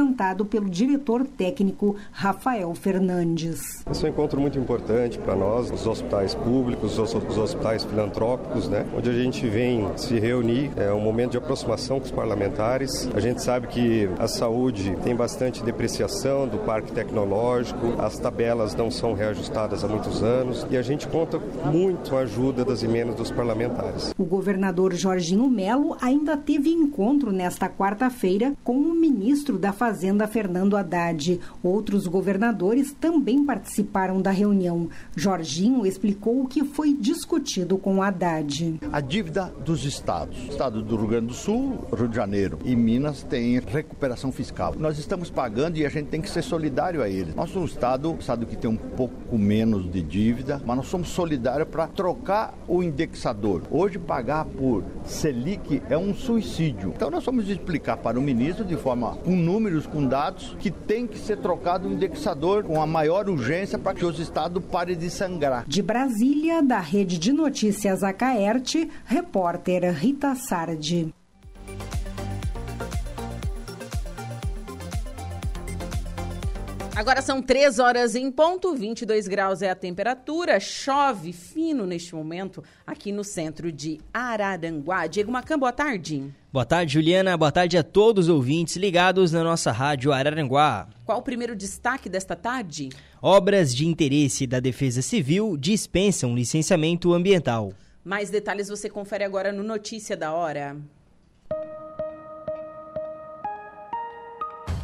pelo diretor técnico Rafael Fernandes. Esse é um encontro muito importante para nós, os hospitais públicos, os, os hospitais filantrópicos, né? onde a gente vem se reunir, é um momento de aproximação com os parlamentares. A gente sabe que a saúde tem bastante depreciação do parque tecnológico, as tabelas não são reajustadas há muitos anos e a gente conta muito com a ajuda das emendas dos parlamentares. O governador Jorginho Melo ainda teve encontro nesta quarta-feira com o ministro da Fazenda Fernando Haddad. Outros governadores também participaram da reunião. Jorginho explicou o que foi discutido com Haddad. A dívida dos estados. O estado do Rio Grande do Sul, Rio de Janeiro e Minas têm recuperação fiscal. Nós estamos pagando e a gente tem que ser solidário a eles. Nós somos um estado, estado que tem um pouco menos de dívida, mas nós somos solidários para trocar o indexador. Hoje pagar por Selic é um suicídio. Então nós vamos explicar para o ministro de forma com números, com dados, que tem que ser trocado o indexador com a maior urgência para que os estados parem de sangrar. De Brasília, da Rede de Notícias Acaerte, repórter Rita Sardi. Agora são 3 horas em ponto, 22 graus é a temperatura, chove fino neste momento aqui no centro de Araranguá. Diego Macan, boa tarde. Boa tarde, Juliana. Boa tarde a todos os ouvintes ligados na nossa rádio Araranguá. Qual o primeiro destaque desta tarde? Obras de interesse da Defesa Civil dispensam licenciamento ambiental. Mais detalhes você confere agora no Notícia da Hora.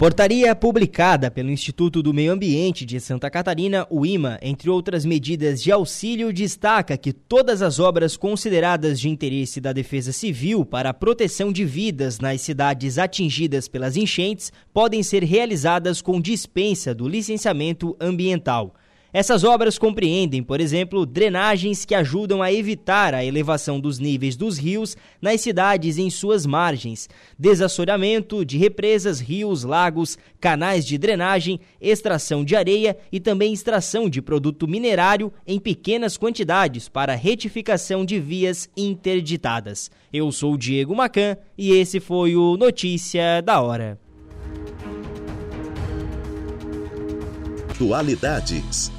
Portaria publicada pelo Instituto do Meio Ambiente de Santa Catarina, o IMA, entre outras medidas de auxílio, destaca que todas as obras consideradas de interesse da Defesa Civil para a proteção de vidas nas cidades atingidas pelas enchentes podem ser realizadas com dispensa do licenciamento ambiental. Essas obras compreendem, por exemplo, drenagens que ajudam a evitar a elevação dos níveis dos rios nas cidades em suas margens, desassoreamento de represas, rios, lagos, canais de drenagem, extração de areia e também extração de produto minerário em pequenas quantidades para retificação de vias interditadas. Eu sou Diego Macan e esse foi o Notícia da Hora. Atualidades.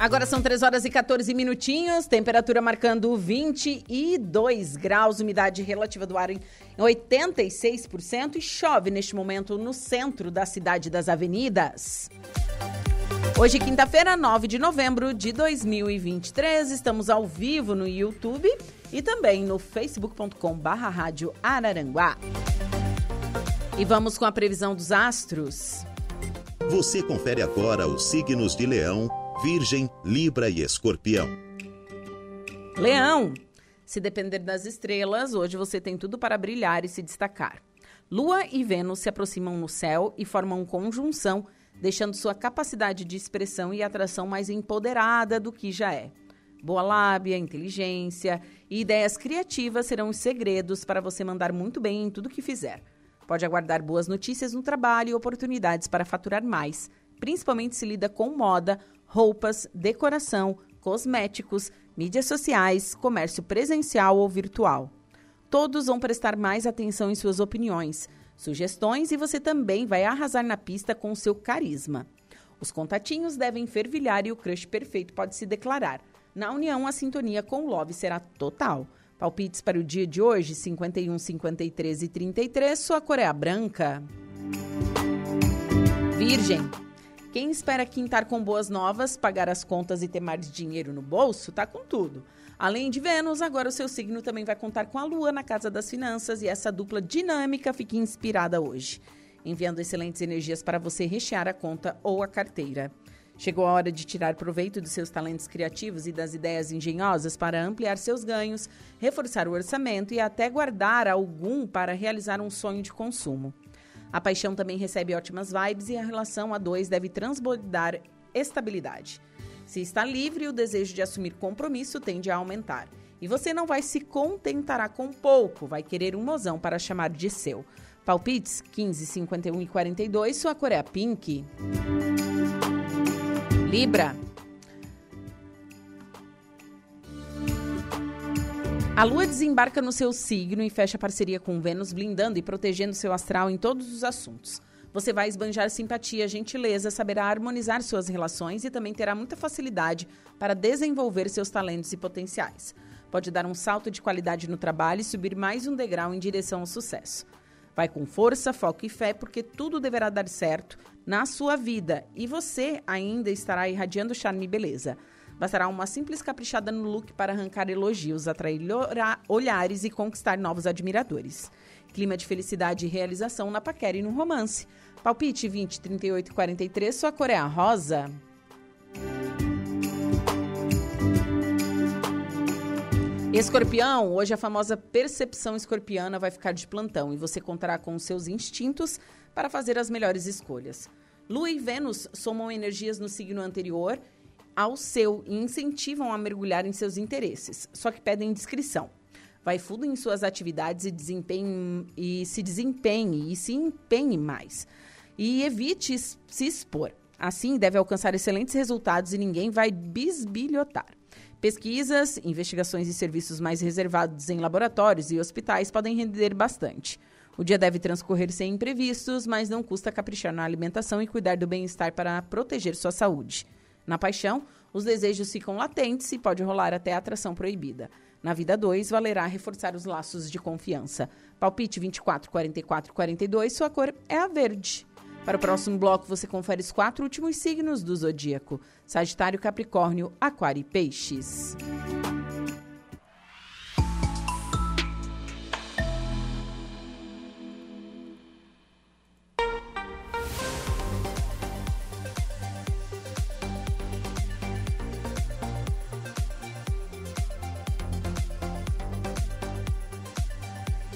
Agora são 3 horas e 14 minutinhos, temperatura marcando 22 graus, umidade relativa do ar em 86% e chove neste momento no centro da cidade das avenidas. Hoje, quinta-feira, 9 de novembro de 2023, estamos ao vivo no YouTube e também no facebook.com/barra rádio Araranguá. E vamos com a previsão dos astros. Você confere agora os signos de Leão, Virgem, Libra e Escorpião. Leão, se depender das estrelas, hoje você tem tudo para brilhar e se destacar. Lua e Vênus se aproximam no céu e formam conjunção, deixando sua capacidade de expressão e atração mais empoderada do que já é. Boa lábia, inteligência e ideias criativas serão os segredos para você mandar muito bem em tudo que fizer. Pode aguardar boas notícias no trabalho e oportunidades para faturar mais, principalmente se lida com moda, roupas, decoração, cosméticos, mídias sociais, comércio presencial ou virtual. Todos vão prestar mais atenção em suas opiniões, sugestões e você também vai arrasar na pista com seu carisma. Os contatinhos devem fervilhar e o crush perfeito pode se declarar. Na união, a sintonia com o Love será total. Palpites para o dia de hoje, 51, 53 e 33. Sua cor é branca. Virgem. Quem espera quintar com boas novas, pagar as contas e ter mais dinheiro no bolso, tá com tudo. Além de Vênus, agora o seu signo também vai contar com a Lua na casa das finanças e essa dupla dinâmica fica inspirada hoje. enviando excelentes energias para você rechear a conta ou a carteira. Chegou a hora de tirar proveito dos seus talentos criativos e das ideias engenhosas para ampliar seus ganhos, reforçar o orçamento e até guardar algum para realizar um sonho de consumo. A paixão também recebe ótimas vibes e a relação a dois deve transbordar estabilidade. Se está livre, o desejo de assumir compromisso tende a aumentar. E você não vai se contentará com pouco, vai querer um mozão para chamar de seu. Palpites 15, 51 e 42, sua cor é a pink. Libra. A lua desembarca no seu signo e fecha parceria com Vênus, blindando e protegendo seu astral em todos os assuntos. Você vai esbanjar simpatia, gentileza, saberá harmonizar suas relações e também terá muita facilidade para desenvolver seus talentos e potenciais. Pode dar um salto de qualidade no trabalho e subir mais um degrau em direção ao sucesso. Vai com força, foco e fé, porque tudo deverá dar certo na sua vida e você ainda estará irradiando charme e beleza. Bastará uma simples caprichada no look para arrancar elogios, atrair olhares e conquistar novos admiradores. Clima de felicidade e realização na paquera e no romance. Palpite 20, 38 e 43, sua cor é a rosa. Escorpião, hoje a famosa percepção escorpiana vai ficar de plantão e você contará com os seus instintos para fazer as melhores escolhas. Lua e Vênus somam energias no signo anterior ao seu e incentivam a mergulhar em seus interesses, só que pedem discrição. Vai fundo em suas atividades e, desempenhe, e se desempenhe e se empenhe mais e evite se expor. Assim, deve alcançar excelentes resultados e ninguém vai bisbilhotar. Pesquisas, investigações e serviços mais reservados em laboratórios e hospitais podem render bastante. O dia deve transcorrer sem imprevistos, mas não custa caprichar na alimentação e cuidar do bem-estar para proteger sua saúde. Na paixão, os desejos ficam latentes e pode rolar até a atração proibida. Na vida 2, valerá reforçar os laços de confiança. Palpite 24, 44, 42, sua cor é a verde. Para o próximo bloco, você confere os quatro últimos signos do zodíaco: Sagitário, Capricórnio, Aquário e Peixes.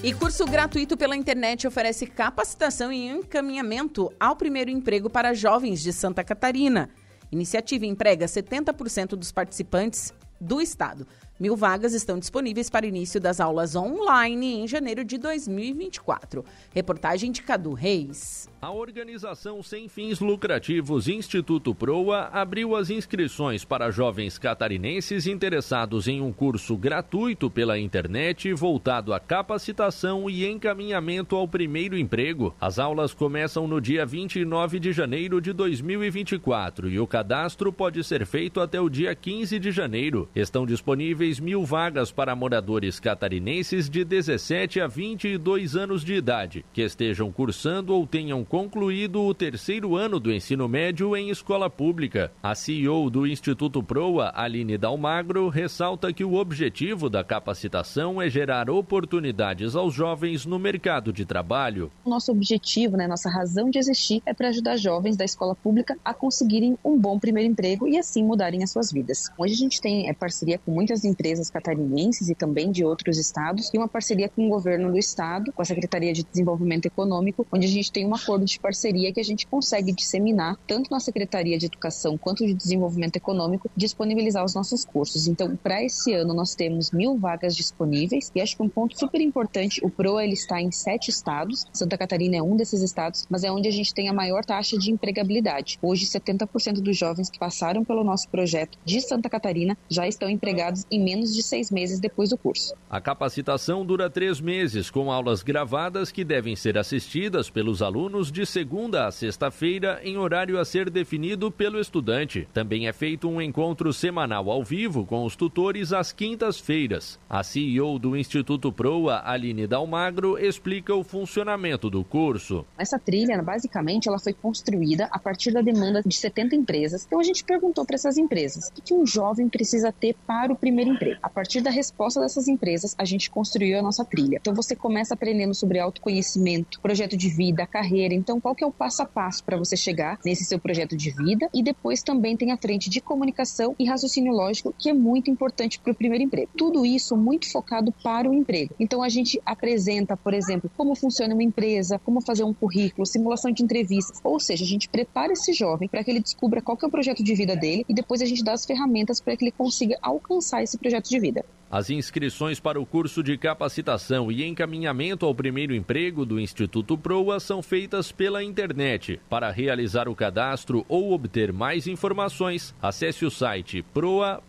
E curso gratuito pela internet oferece capacitação e encaminhamento ao primeiro emprego para jovens de Santa Catarina. Iniciativa emprega 70% dos participantes do estado. Mil vagas estão disponíveis para início das aulas online em janeiro de 2024. Reportagem de Cadu Reis. A organização sem fins lucrativos Instituto Proa abriu as inscrições para jovens catarinenses interessados em um curso gratuito pela internet voltado à capacitação e encaminhamento ao primeiro emprego. As aulas começam no dia 29 de janeiro de 2024 e o cadastro pode ser feito até o dia 15 de janeiro. Estão disponíveis mil vagas para moradores catarinenses de 17 a 22 anos de idade que estejam cursando ou tenham concluído o terceiro ano do ensino médio em escola pública. A CEO do Instituto Proa, Aline Dalmagro, ressalta que o objetivo da capacitação é gerar oportunidades aos jovens no mercado de trabalho. Nosso objetivo, né, nossa razão de existir é para ajudar jovens da escola pública a conseguirem um bom primeiro emprego e assim mudarem as suas vidas. Hoje a gente tem é, parceria com muitas empresas catarinenses e também de outros estados e uma parceria com o governo do estado, com a Secretaria de Desenvolvimento Econômico, onde a gente tem um acordo de parceria que a gente consegue disseminar, tanto na Secretaria de Educação quanto de Desenvolvimento Econômico, disponibilizar os nossos cursos. Então, para esse ano, nós temos mil vagas disponíveis e acho que um ponto super importante, o PROA ele está em sete estados, Santa Catarina é um desses estados, mas é onde a gente tem a maior taxa de empregabilidade. Hoje, 70% dos jovens que passaram pelo nosso projeto de Santa Catarina já estão empregados em menos de seis meses depois do curso. A capacitação dura três meses, com aulas gravadas que devem ser assistidas pelos alunos de segunda a sexta-feira, em horário a ser definido pelo estudante. Também é feito um encontro semanal ao vivo com os tutores às quintas-feiras. A CEO do Instituto Proa, Aline Dalmagro, explica o funcionamento do curso. Essa trilha, basicamente, ela foi construída a partir da demanda de 70 empresas. Então a gente perguntou para essas empresas o que um jovem precisa ter para o primeiro emprego. A partir da resposta dessas empresas, a gente construiu a nossa trilha. Então você começa aprendendo sobre autoconhecimento, projeto de vida, carreira. Então qual que é o passo a passo para você chegar nesse seu projeto de vida? E depois também tem a frente de comunicação e raciocínio lógico, que é muito importante para o primeiro emprego. Tudo isso muito focado para o emprego. Então a gente apresenta, por exemplo, como funciona uma empresa, como fazer um currículo, simulação de entrevistas. Ou seja, a gente prepara esse jovem para que ele descubra qual que é o projeto de vida dele e depois a gente dá as ferramentas para que ele consiga alcançar esse projeto de vida. As inscrições para o curso de capacitação e encaminhamento ao primeiro emprego do Instituto Proa são feitas pela internet. Para realizar o cadastro ou obter mais informações, acesse o site proa.org.br.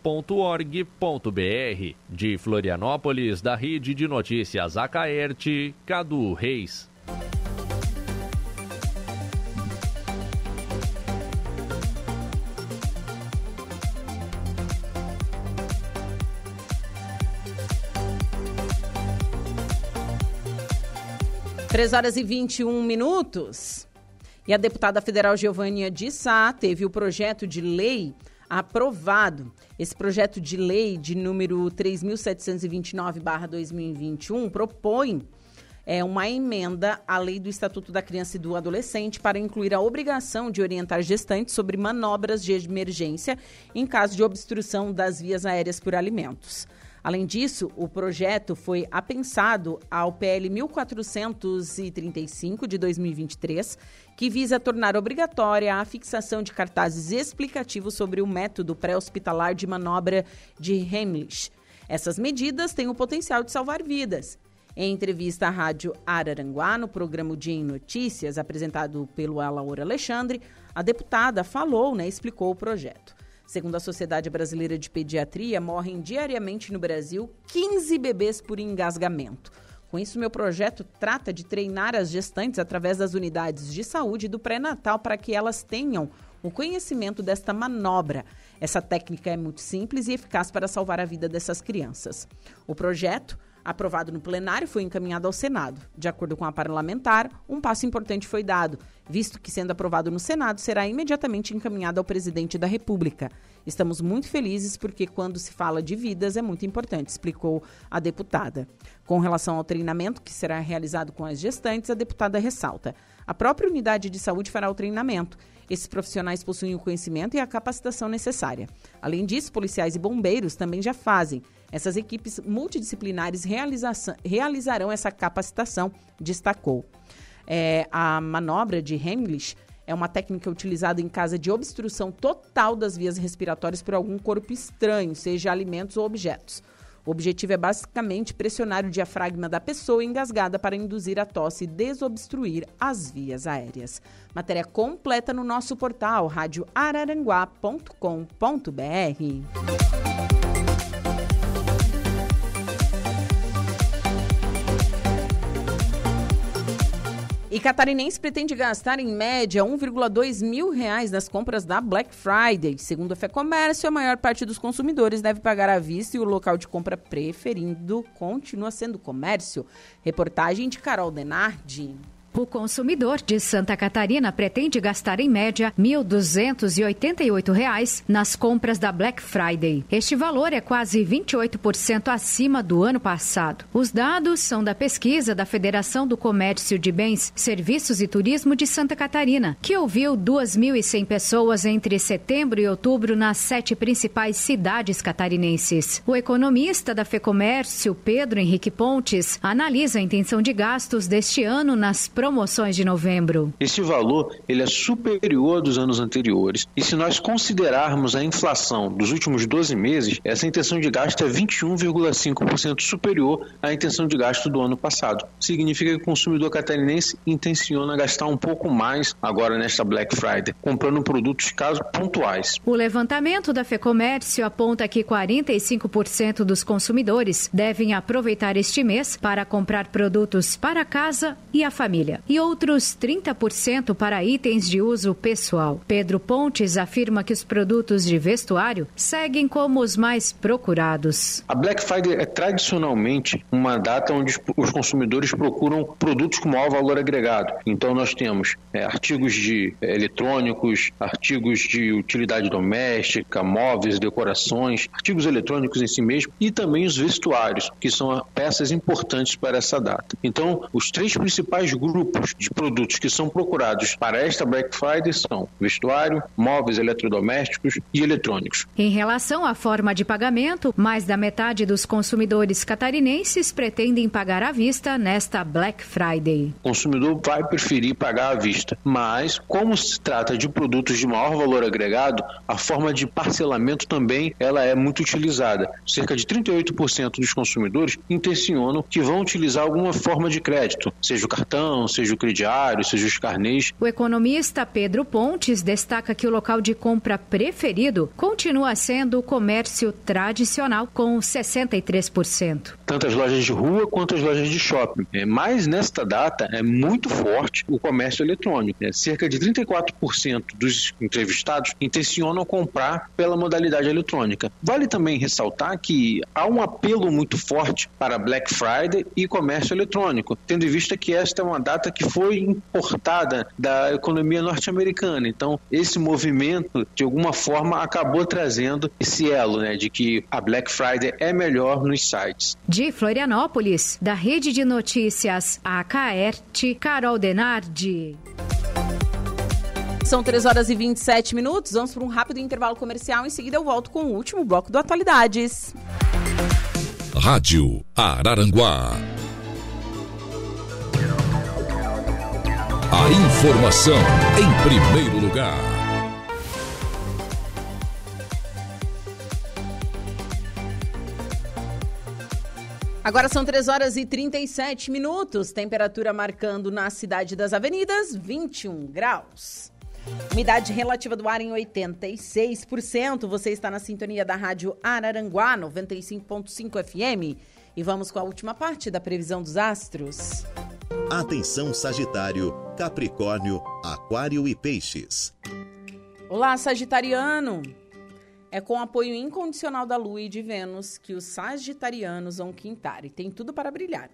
De Florianópolis, da Rede de Notícias Acaerte, Cadu Reis. 3 horas e 21 minutos. E a deputada federal Giovânia de Sá teve o projeto de lei aprovado. Esse projeto de lei de número 3.729-2021 propõe é, uma emenda à lei do Estatuto da Criança e do Adolescente para incluir a obrigação de orientar gestantes sobre manobras de emergência em caso de obstrução das vias aéreas por alimentos. Além disso, o projeto foi apensado ao PL 1435 de 2023, que visa tornar obrigatória a fixação de cartazes explicativos sobre o método pré-hospitalar de manobra de Heimlich. Essas medidas têm o potencial de salvar vidas. Em entrevista à Rádio Araranguá, no programa Dia em Notícias, apresentado pelo Alaor Alexandre, a deputada falou, né, explicou o projeto. Segundo a Sociedade Brasileira de Pediatria, morrem diariamente no Brasil 15 bebês por engasgamento. Com isso, meu projeto trata de treinar as gestantes através das unidades de saúde do pré-natal para que elas tenham o conhecimento desta manobra. Essa técnica é muito simples e eficaz para salvar a vida dessas crianças. O projeto aprovado no plenário, foi encaminhado ao Senado. De acordo com a parlamentar, um passo importante foi dado, visto que, sendo aprovado no Senado, será imediatamente encaminhado ao presidente da República. Estamos muito felizes porque, quando se fala de vidas, é muito importante, explicou a deputada. Com relação ao treinamento que será realizado com as gestantes, a deputada ressalta: a própria unidade de saúde fará o treinamento. Esses profissionais possuem o conhecimento e a capacitação necessária. Além disso, policiais e bombeiros também já fazem. Essas equipes multidisciplinares realizarão essa capacitação, destacou. É, a manobra de Heimlich é uma técnica utilizada em caso de obstrução total das vias respiratórias por algum corpo estranho, seja alimentos ou objetos. O objetivo é basicamente pressionar o diafragma da pessoa engasgada para induzir a tosse e desobstruir as vias aéreas. Matéria completa no nosso portal radioararanguá.com.br. E catarinense pretende gastar em média 1,2 mil reais nas compras da Black Friday. Segundo a Fé Comércio, a maior parte dos consumidores deve pagar à vista e o local de compra preferido continua sendo comércio. Reportagem de Carol Denardi. O consumidor de Santa Catarina pretende gastar em média R$ 1.288 nas compras da Black Friday. Este valor é quase 28% acima do ano passado. Os dados são da pesquisa da Federação do Comércio de Bens, Serviços e Turismo de Santa Catarina, que ouviu 2.100 pessoas entre setembro e outubro nas sete principais cidades catarinenses. O economista da FEComércio, Pedro Henrique Pontes, analisa a intenção de gastos deste ano nas promoções de novembro. Esse valor ele é superior dos anos anteriores e se nós considerarmos a inflação dos últimos 12 meses, essa intenção de gasto é 21,5% superior à intenção de gasto do ano passado. Significa que o consumidor catarinense intenciona gastar um pouco mais agora nesta Black Friday, comprando produtos caso pontuais. O levantamento da FEComércio aponta que 45% dos consumidores devem aproveitar este mês para comprar produtos para casa e a família. Família e outros 30% para itens de uso pessoal. Pedro Pontes afirma que os produtos de vestuário seguem como os mais procurados. A Black Friday é tradicionalmente uma data onde os consumidores procuram produtos com maior valor agregado. Então nós temos é, artigos de é, eletrônicos, artigos de utilidade doméstica, móveis, decorações, artigos eletrônicos em si mesmo e também os vestuários, que são peças importantes para essa data. Então, os três principais grupos de produtos que são procurados para esta Black Friday são vestuário, móveis eletrodomésticos e eletrônicos. Em relação à forma de pagamento, mais da metade dos consumidores catarinenses pretendem pagar à vista nesta Black Friday. O consumidor vai preferir pagar à vista, mas como se trata de produtos de maior valor agregado, a forma de parcelamento também ela é muito utilizada. Cerca de 38% dos consumidores intencionam que vão utilizar alguma forma de crédito, seja o cartão, seja o crediário, seja os carnês. O economista Pedro Pontes destaca que o local de compra preferido continua sendo o comércio tradicional, com 63%. Tanto as lojas de rua quanto as lojas de shopping. É, mas nesta data é muito forte o comércio eletrônico. Né? Cerca de 34% dos entrevistados intencionam comprar pela modalidade eletrônica. Vale também ressaltar que há um apelo muito forte para Black Friday e comércio eletrônico, tendo em vista que esta é uma data que foi importada da economia norte-americana. Então, esse movimento, de alguma forma, acabou trazendo esse elo, né, de que a Black Friday é melhor nos sites. De Florianópolis, da Rede de Notícias AKERT, Carol Denardi. São 3 horas e 27 minutos. Vamos para um rápido intervalo comercial. Em seguida, eu volto com o último bloco do Atualidades. Rádio Araranguá. A informação em primeiro lugar. Agora são 3 horas e 37 minutos. Temperatura marcando na cidade das avenidas 21 graus. Umidade relativa do ar em 86%. Você está na sintonia da Rádio Araranguá 95.5 FM. E vamos com a última parte da previsão dos astros. Atenção Sagitário, Capricórnio, Aquário e Peixes. Olá, Sagitariano! É com apoio incondicional da Lua e de Vênus que os sagitarianos vão quintar e tem tudo para brilhar.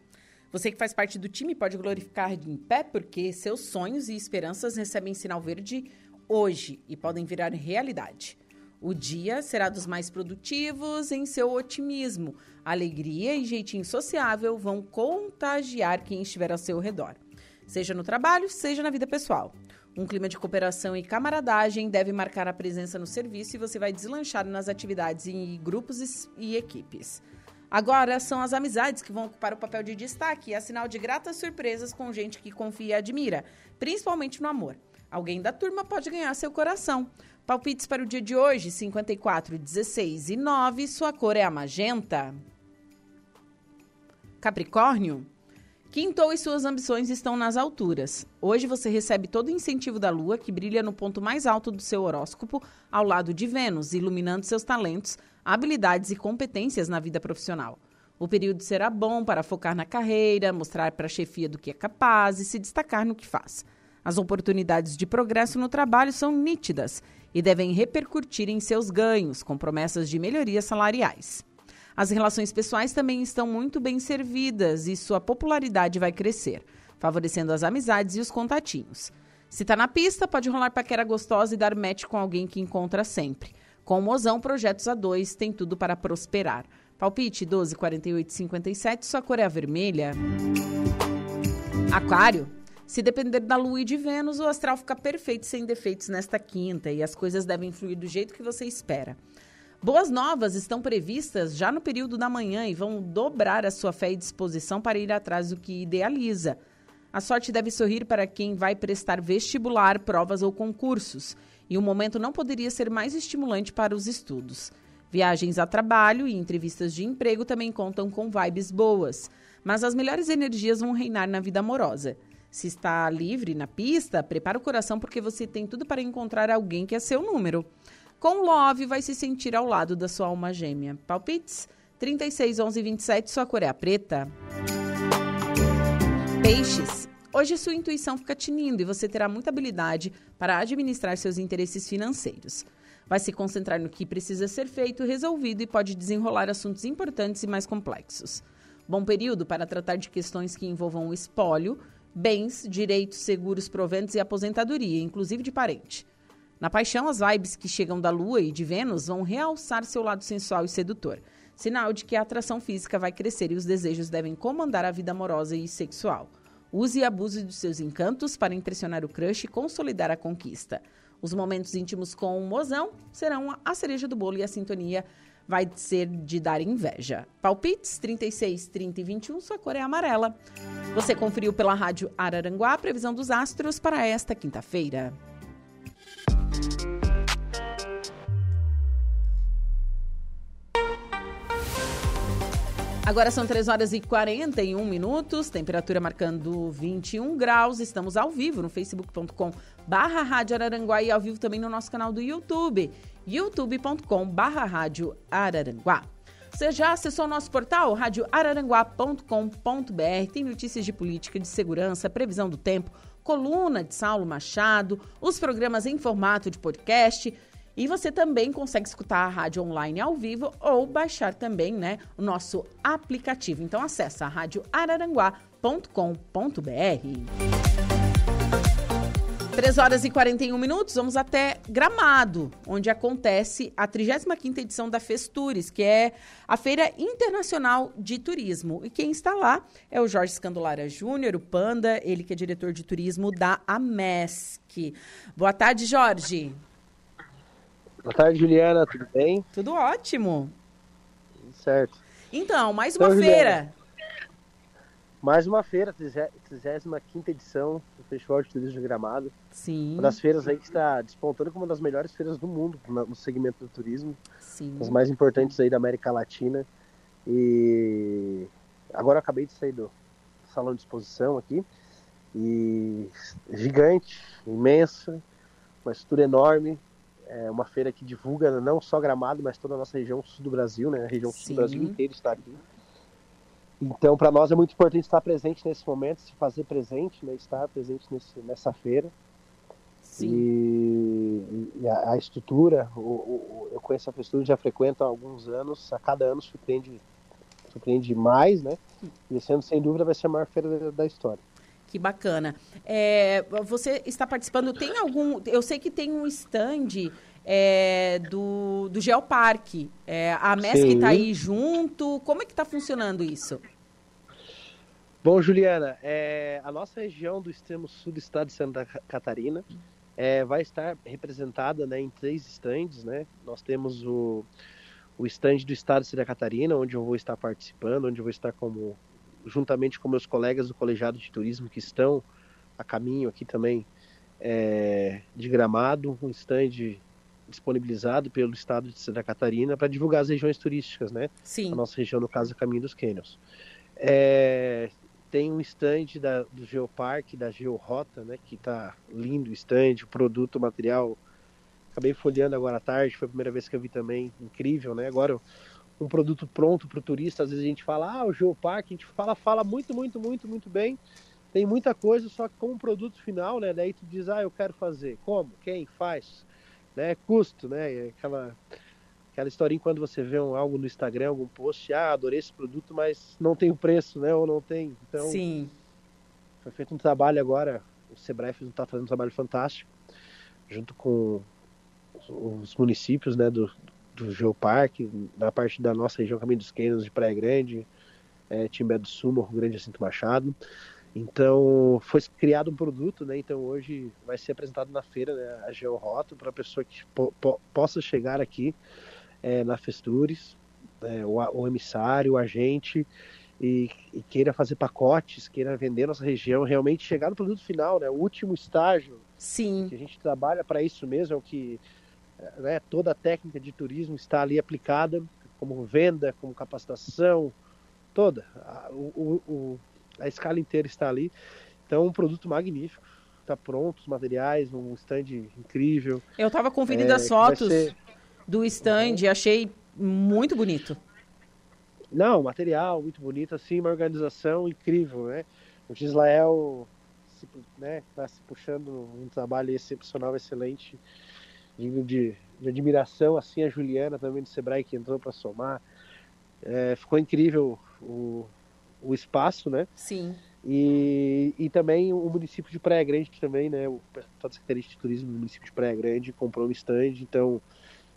Você que faz parte do time pode glorificar em pé porque seus sonhos e esperanças recebem sinal verde hoje e podem virar realidade. O dia será dos mais produtivos em seu otimismo. Alegria e jeitinho sociável vão contagiar quem estiver ao seu redor, seja no trabalho, seja na vida pessoal. Um clima de cooperação e camaradagem deve marcar a presença no serviço e você vai deslanchar nas atividades em grupos e equipes. Agora são as amizades que vão ocupar o papel de destaque e é sinal de gratas surpresas com gente que confia e admira, principalmente no amor. Alguém da turma pode ganhar seu coração. Palpites para o dia de hoje: 54, 16 e 9. Sua cor é a magenta. Capricórnio. Quintou e suas ambições estão nas alturas. Hoje você recebe todo o incentivo da Lua, que brilha no ponto mais alto do seu horóscopo, ao lado de Vênus, iluminando seus talentos, habilidades e competências na vida profissional. O período será bom para focar na carreira, mostrar para a chefia do que é capaz e se destacar no que faz. As oportunidades de progresso no trabalho são nítidas e devem repercutir em seus ganhos, com promessas de melhorias salariais. As relações pessoais também estão muito bem servidas e sua popularidade vai crescer, favorecendo as amizades e os contatinhos. Se está na pista, pode rolar paquera gostosa e dar match com alguém que encontra sempre. Com o Mozão Projetos A2 tem tudo para prosperar. Palpite 12 48 57, sua cor é a vermelha. Aquário. Se depender da Lua e de Vênus, o astral fica perfeito sem defeitos nesta quinta e as coisas devem fluir do jeito que você espera. Boas novas estão previstas já no período da manhã e vão dobrar a sua fé e disposição para ir atrás do que idealiza. A sorte deve sorrir para quem vai prestar vestibular, provas ou concursos, e o momento não poderia ser mais estimulante para os estudos. Viagens a trabalho e entrevistas de emprego também contam com vibes boas, mas as melhores energias vão reinar na vida amorosa. Se está livre na pista, prepara o coração porque você tem tudo para encontrar alguém que é seu número. Com Love, vai se sentir ao lado da sua alma gêmea. Palpites? 36, 11 27, sua cor é a preta. Peixes. Hoje sua intuição fica tinindo e você terá muita habilidade para administrar seus interesses financeiros. Vai se concentrar no que precisa ser feito, resolvido e pode desenrolar assuntos importantes e mais complexos. Bom período para tratar de questões que envolvam o espólio, bens, direitos, seguros, proventos e aposentadoria, inclusive de parente. Na paixão, as vibes que chegam da Lua e de Vênus vão realçar seu lado sensual e sedutor. Sinal de que a atração física vai crescer e os desejos devem comandar a vida amorosa e sexual. Use e abuse dos seus encantos para impressionar o crush e consolidar a conquista. Os momentos íntimos com o mozão serão a cereja do bolo e a sintonia vai ser de dar inveja. Palpites 36, 30 e 21, sua cor é amarela. Você conferiu pela Rádio Araranguá a previsão dos astros para esta quinta-feira. Agora são 3 horas e 41 minutos, temperatura marcando 21 graus. Estamos ao vivo no facebook.com barra Rádio Araranguá e ao vivo também no nosso canal do YouTube, youtube.com barra Rádio Araranguá. Você já acessou nosso portal radioararanguá.com.br? Tem notícias de política, de segurança, previsão do tempo, coluna de Saulo Machado, os programas em formato de podcast e você também consegue escutar a rádio online ao vivo ou baixar também, né, o nosso aplicativo. Então acessa radioararanguá.com.br. 3 horas e 41 minutos, vamos até Gramado, onde acontece a 35ª edição da Festures, que é a Feira Internacional de Turismo. E quem está lá é o Jorge Scandolara Júnior, o Panda, ele que é diretor de turismo da AMESC. Boa tarde, Jorge. Boa tarde, Juliana, tudo bem? Tudo ótimo. Tudo certo. Então, mais uma então, feira. Juliana, mais uma feira, 35 edição do Festival de Turismo de Gramado. Sim. Uma das feiras aí que está despontando como uma das melhores feiras do mundo no segmento do turismo. Sim. As mais importantes aí da América Latina. E agora eu acabei de sair do salão de exposição aqui. E gigante, imensa, uma estrutura enorme, é uma feira que divulga não só Gramado, mas toda a nossa região sul do Brasil, né? A região sul do Brasil inteiro está aqui. Então, para nós é muito importante estar presente nesse momento, se fazer presente, né? Estar presente nesse, nessa feira. Sim. E, e a, a, estrutura, o, o, eu conheço a estrutura, já frequento há alguns anos, a cada ano surpreende, surpreende mais, né? E esse ano, sem dúvida, vai ser a maior feira da, da história. Que bacana. É, você está participando, tem algum. Eu sei que tem um stand é, do, do Geoparque. É, a MESC está aí junto. Como é que está funcionando isso? Bom, Juliana, é, a nossa região do extremo sul do estado de Santa Catarina é, vai estar representada né, em três stands. Né? Nós temos o, o stand do estado de Santa Catarina, onde eu vou estar participando, onde eu vou estar como juntamente com meus colegas do colegiado de turismo que estão a caminho aqui também é, de Gramado, um stand disponibilizado pelo estado de Santa Catarina para divulgar as regiões turísticas, né? Sim. A nossa região, no caso, o Caminho dos Canyons. É, tem um stand da, do Geoparque, da Georrota, né? Que está lindo o stand, o produto, o material. Acabei folheando agora à tarde, foi a primeira vez que eu vi também, incrível, né? Agora um produto pronto para o turista. Às vezes a gente fala, ah, o Geoparque, a gente fala, fala muito, muito, muito, muito bem. Tem muita coisa, só que como produto final, né? Daí tu diz, ah, eu quero fazer. Como? Quem faz? Né? Custo, né? Aquela, aquela historinha quando você vê um, algo no Instagram, algum post, ah, adorei esse produto, mas não tem o preço, né? Ou não tem. Então, Sim. Foi feito um trabalho agora, o Sebrae está fazendo um trabalho fantástico, junto com os municípios né, do, do Geoparque, na parte da nossa região Caminho dos Quênios de Praia Grande, é, Timbé do Sul, Morro Grande Jacinto Machado. Então foi criado um produto, né? Então hoje vai ser apresentado na feira né, a Georrota para a pessoa que po po possa chegar aqui é, na Festures, é, o, o, emissário, o agente e, e, queira fazer pacotes, queira vender nossa região, realmente chegar no produto final, né? O último estágio. Sim. Que a gente trabalha para isso mesmo, é o que né, toda a técnica de turismo está ali aplicada, como venda, como capacitação, toda. A, o, o, a escala inteira está ali. Então, um produto magnífico. Está pronto, os materiais, um stand incrível. Eu estava conferindo é, as fotos ser... do stand achei muito bonito. Não, material muito bonito, assim, uma organização incrível, né? O Gislael se, né, tá se puxando um trabalho excepcional, excelente, digno de, de admiração, assim a Juliana também do Sebrae que entrou para somar. É, ficou incrível o, o espaço, né? Sim. E, e também o município de Praia Grande também, né? O pessoal da Secretaria de Turismo do município de Praia Grande comprou um stand, então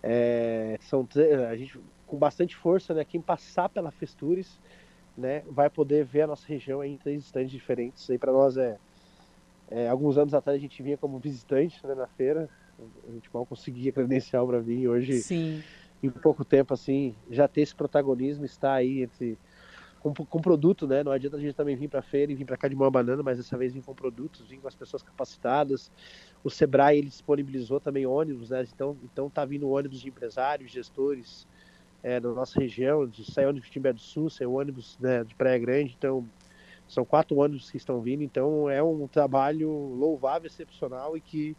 é, são a gente com bastante força, né? Quem passar pela Festures, né, vai poder ver a nossa região em três stands diferentes. Aí para nós é, é, alguns anos atrás a gente vinha como visitante né, na feira, a gente mal conseguia credencial para vir. Hoje, Sim. em pouco tempo assim, já ter esse protagonismo está aí entre com, com produto, né? Não adianta a gente também vir para a feira e vir para cá de uma banana, mas dessa vez vir com produtos, vir com as pessoas capacitadas. O Sebrae ele disponibilizou também ônibus, né? Então, então tá vindo ônibus de empresários, gestores é, da nossa região, de sai ônibus de Timbé do Sul, sai ônibus né, de Praia Grande, então são quatro ônibus que estão vindo, então é um trabalho louvável, excepcional e que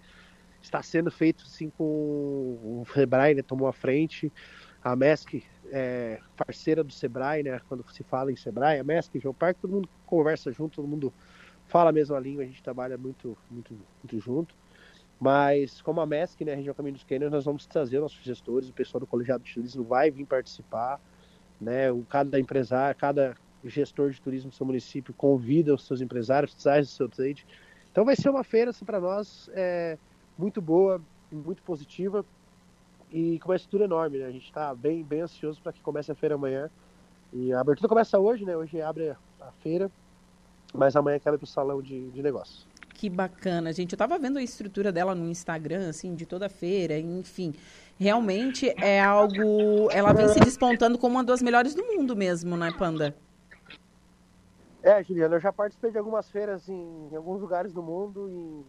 está sendo feito assim com o Sebrae, né, tomou a frente, a MESC é parceira do Sebrae, né, quando se fala em Sebrae, a MESC, Geoparque, todo mundo conversa junto, todo mundo fala a mesma língua, a gente trabalha muito, muito, muito junto. Mas como a MESC, né, a região Caminho dos Cânions, nós vamos trazer nossos gestores, o pessoal do colegiado de turismo vai vir participar, né, o, cada empresário, cada gestor de turismo do seu município convida os seus empresários, traz o seu trade. Então vai ser uma feira assim, para nós é, muito boa, muito positiva e com uma estrutura enorme. Né? A gente está bem, bem ansioso para que comece a feira amanhã. E a abertura começa hoje, né? Hoje abre a feira, mas amanhã cabe para o salão de, de negócios. Que bacana, gente. Eu tava vendo a estrutura dela no Instagram, assim, de toda feira, enfim. Realmente é algo. Ela vem se despontando como uma das melhores do mundo mesmo, né, Panda? É, Juliana, eu já participei de algumas feiras em, em alguns lugares do mundo, em,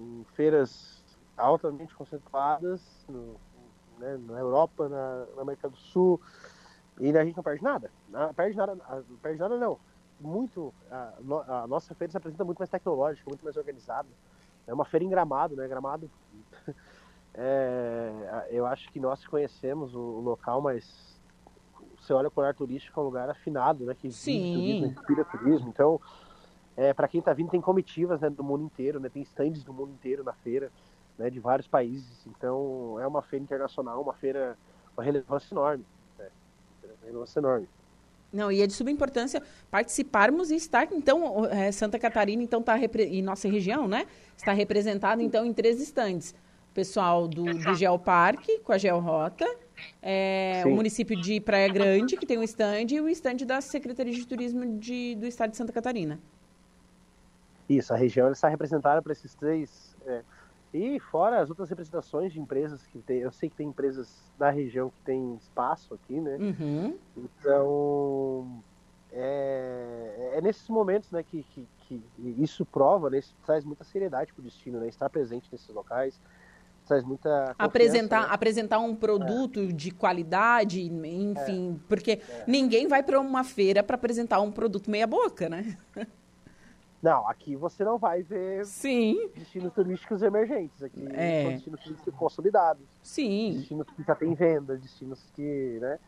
em feiras altamente conceituadas, no, né, na Europa, na, na, América do Sul, e a gente não perde nada. Não perde nada, não perde nada não. Muito, a, a, nossa feira se apresenta muito mais tecnológica, muito mais organizada. É uma feira em Gramado, né? Gramado, é, eu acho que nós conhecemos o, o local, mas você olha o colar turístico é um lugar afinado, né? Que Sim. turismo, inspira turismo. Então, é, para quem está vindo, tem comitivas né, do mundo inteiro, né? Tem stands do mundo inteiro na feira, né? De vários países. Então, é uma feira internacional, uma feira uma relevância enorme. Né? Uma relevância enorme. Não, e é de suma importância participarmos e estar, então, é, Santa Catarina, então, tá e nossa região, né? Está representada, então, em três estandes. O pessoal do, do Geoparque, com a Georrota, é, o município de Praia Grande, que tem um stand, e o stand da Secretaria de Turismo de, do Estado de Santa Catarina. Isso, a região está representada por esses três. É, e fora as outras representações de empresas que tem. Eu sei que tem empresas da região que tem espaço aqui, né? Uhum. Então. É, é, nesses momentos né, que, que, que isso prova, né, isso traz muita seriedade para o destino, né, estar presente nesses locais, traz muita apresentar né? apresentar um produto é. de qualidade enfim é. porque é. ninguém vai para uma feira para apresentar um produto meia boca né não aqui você não vai ver sim destinos turísticos emergentes aqui é. são destinos turísticos consolidados sim destinos que já tem venda destinos que né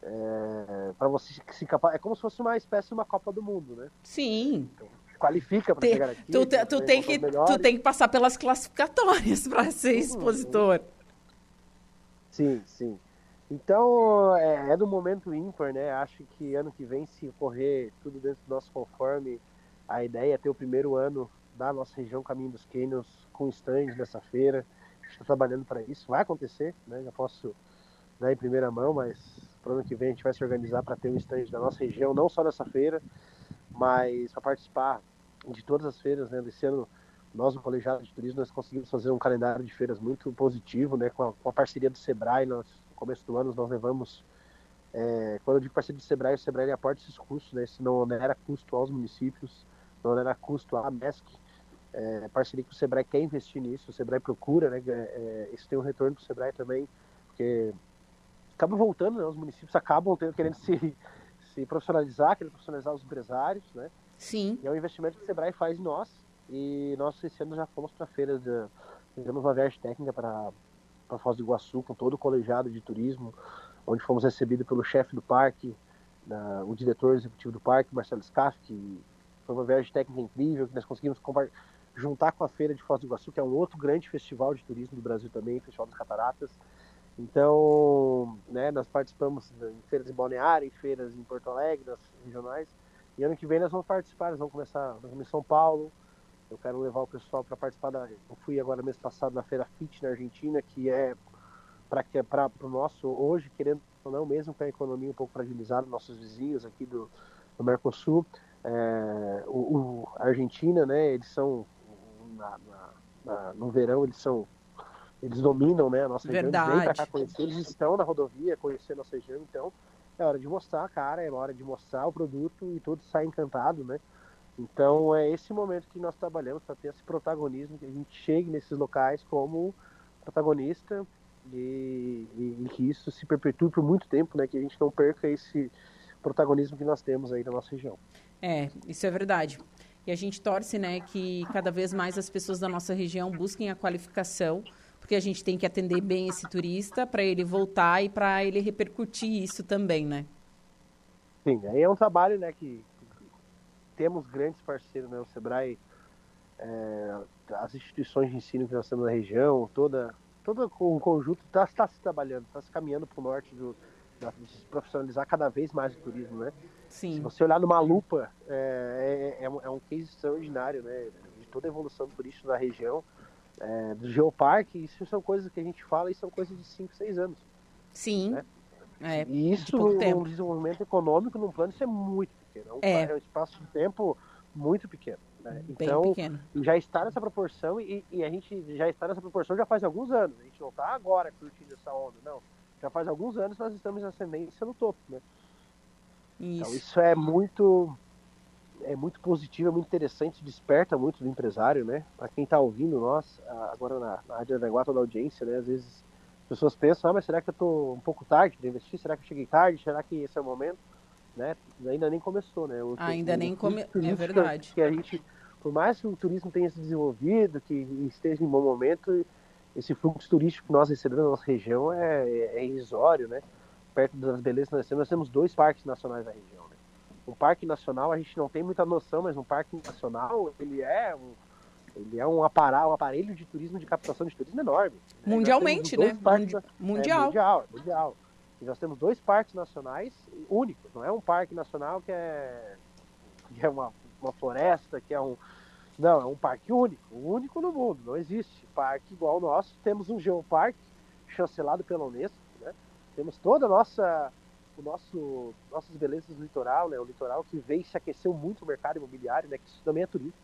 é, para você se capaz é como se fosse uma espécie de uma Copa do Mundo né sim então, qualifica para chegar aqui. Tu, tu, tu tem que, tu tem que passar pelas classificatórias para ser uhum. expositor. Sim, sim. Então, é, é do momento ímpar, né? Acho que ano que vem, se ocorrer tudo dentro do nosso conforme, a ideia é ter o primeiro ano da nossa região Caminho dos Canyons com stand nessa feira. Estou trabalhando para isso. Vai acontecer, né? Já posso dar em primeira mão, mas para o ano que vem a gente vai se organizar para ter um stand da nossa região, não só nessa feira, mas para participar de todas as feiras, né? Desse ano, nós, no Colegiado de Turismo, nós conseguimos fazer um calendário de feiras muito positivo, né? Com a, com a parceria do Sebrae, nós, no começo do ano, nós levamos... É, quando eu digo parceria do Sebrae, o Sebrae aporta esses custos, né? Isso não era custo aos municípios, não era custo à MESC, é, parceria que o Sebrae quer investir nisso, o Sebrae procura, né? É, isso tem um retorno para o Sebrae também, porque acaba voltando, né? Os municípios acabam tendo, querendo se, se profissionalizar, querendo profissionalizar os empresários, né? Sim. E é um investimento que o Sebrae faz em nós. E nós esse ano já fomos para a feira, de, fizemos uma viagem técnica para para Foz do Iguaçu com todo o colegiado de turismo, onde fomos recebidos pelo chefe do parque, da, o diretor executivo do parque, Marcelo Scaff, que foi uma viagem técnica incrível, que nós conseguimos juntar com a Feira de Foz do Iguaçu, que é um outro grande festival de turismo do Brasil também, Festival das Cataratas. Então, né, nós participamos em feiras em Balneário, em feiras em Porto Alegre, nas regionais. E ano que vem nós vamos participar, nós vamos começar nós vamos em São Paulo. Eu quero levar o pessoal para participar da. Eu fui agora mês passado na Feira Fit na Argentina, que é para o nosso, hoje, querendo ou não, mesmo com a economia um pouco fragilizada, nossos vizinhos aqui do, do Mercosul, é, o, o, a Argentina, né, eles são, na, na, no verão, eles são eles dominam né, a nossa Verdade. região, eles vêm cá conhecer, eles estão na rodovia, conhecer a nossa região, então é hora de mostrar a cara, é hora de mostrar o produto e todos saem encantados, né? Então é esse momento que nós trabalhamos para ter esse protagonismo, que a gente chegue nesses locais como protagonista e, e, e, que isso se perpetue por muito tempo, né? Que a gente não perca esse protagonismo que nós temos aí na nossa região. É, isso é verdade. E a gente torce, né, que cada vez mais as pessoas da nossa região busquem a qualificação porque a gente tem que atender bem esse turista para ele voltar e para ele repercutir isso também, né? Sim, aí é um trabalho, né, que temos grandes parceiros, né, o Sebrae, é, as instituições de ensino que nós temos na região, toda, todo o conjunto está tá se trabalhando, está se caminhando para o norte do, de se profissionalizar cada vez mais o turismo, né? Sim. Se você olhar numa lupa, é, é, é, um, é um case extraordinário, né? De toda a evolução do turismo na região é, do Geoparque, isso são coisas que a gente fala e são coisas de 5, 6 anos. Sim. Né? É, e isso, um desenvolvimento econômico num plano, isso é muito pequeno. É um, é. um espaço de tempo muito pequeno. Né? Então, pequeno. já está nessa proporção e, e, a gente já está nessa proporção já faz alguns anos. A gente não está agora curtindo essa onda, não. Já faz alguns anos nós estamos em ascendência no topo, né? Isso. Então, isso é muito é muito positiva, é muito interessante, desperta muito do empresário, né? Para quem está ouvindo nós, agora na, na Rádio Aranguá, toda a audiência, né? Às vezes as pessoas pensam, ah, mas será que eu estou um pouco tarde para investir? Será que eu cheguei tarde? Será que esse é o momento? Né? Ainda nem começou, né? O, Ainda nem começou, é verdade. Que a gente, por mais que o turismo tenha se desenvolvido, que esteja em bom momento, esse fluxo turístico que nós recebemos na nossa região é, é, é irrisório, né? Perto das belezas que nós temos, nós temos dois parques nacionais na região, né? um parque nacional a gente não tem muita noção, mas um parque nacional ele é um ele é um aparelho, um aparelho de turismo de captação de turismo enorme. Né? Mundialmente, né? Parques, mundial. É, mundial, mundial. E nós temos dois parques nacionais únicos. Não é um parque nacional que é que é uma, uma floresta, que é um não, é um parque único, único no mundo. Não existe parque igual o nosso. Temos um geoparque chancelado pela Unesco? Temos toda a nossa o nosso nossas belezas do litoral, né? O litoral que vem se aqueceu muito o mercado imobiliário, né? Que isso também é turismo.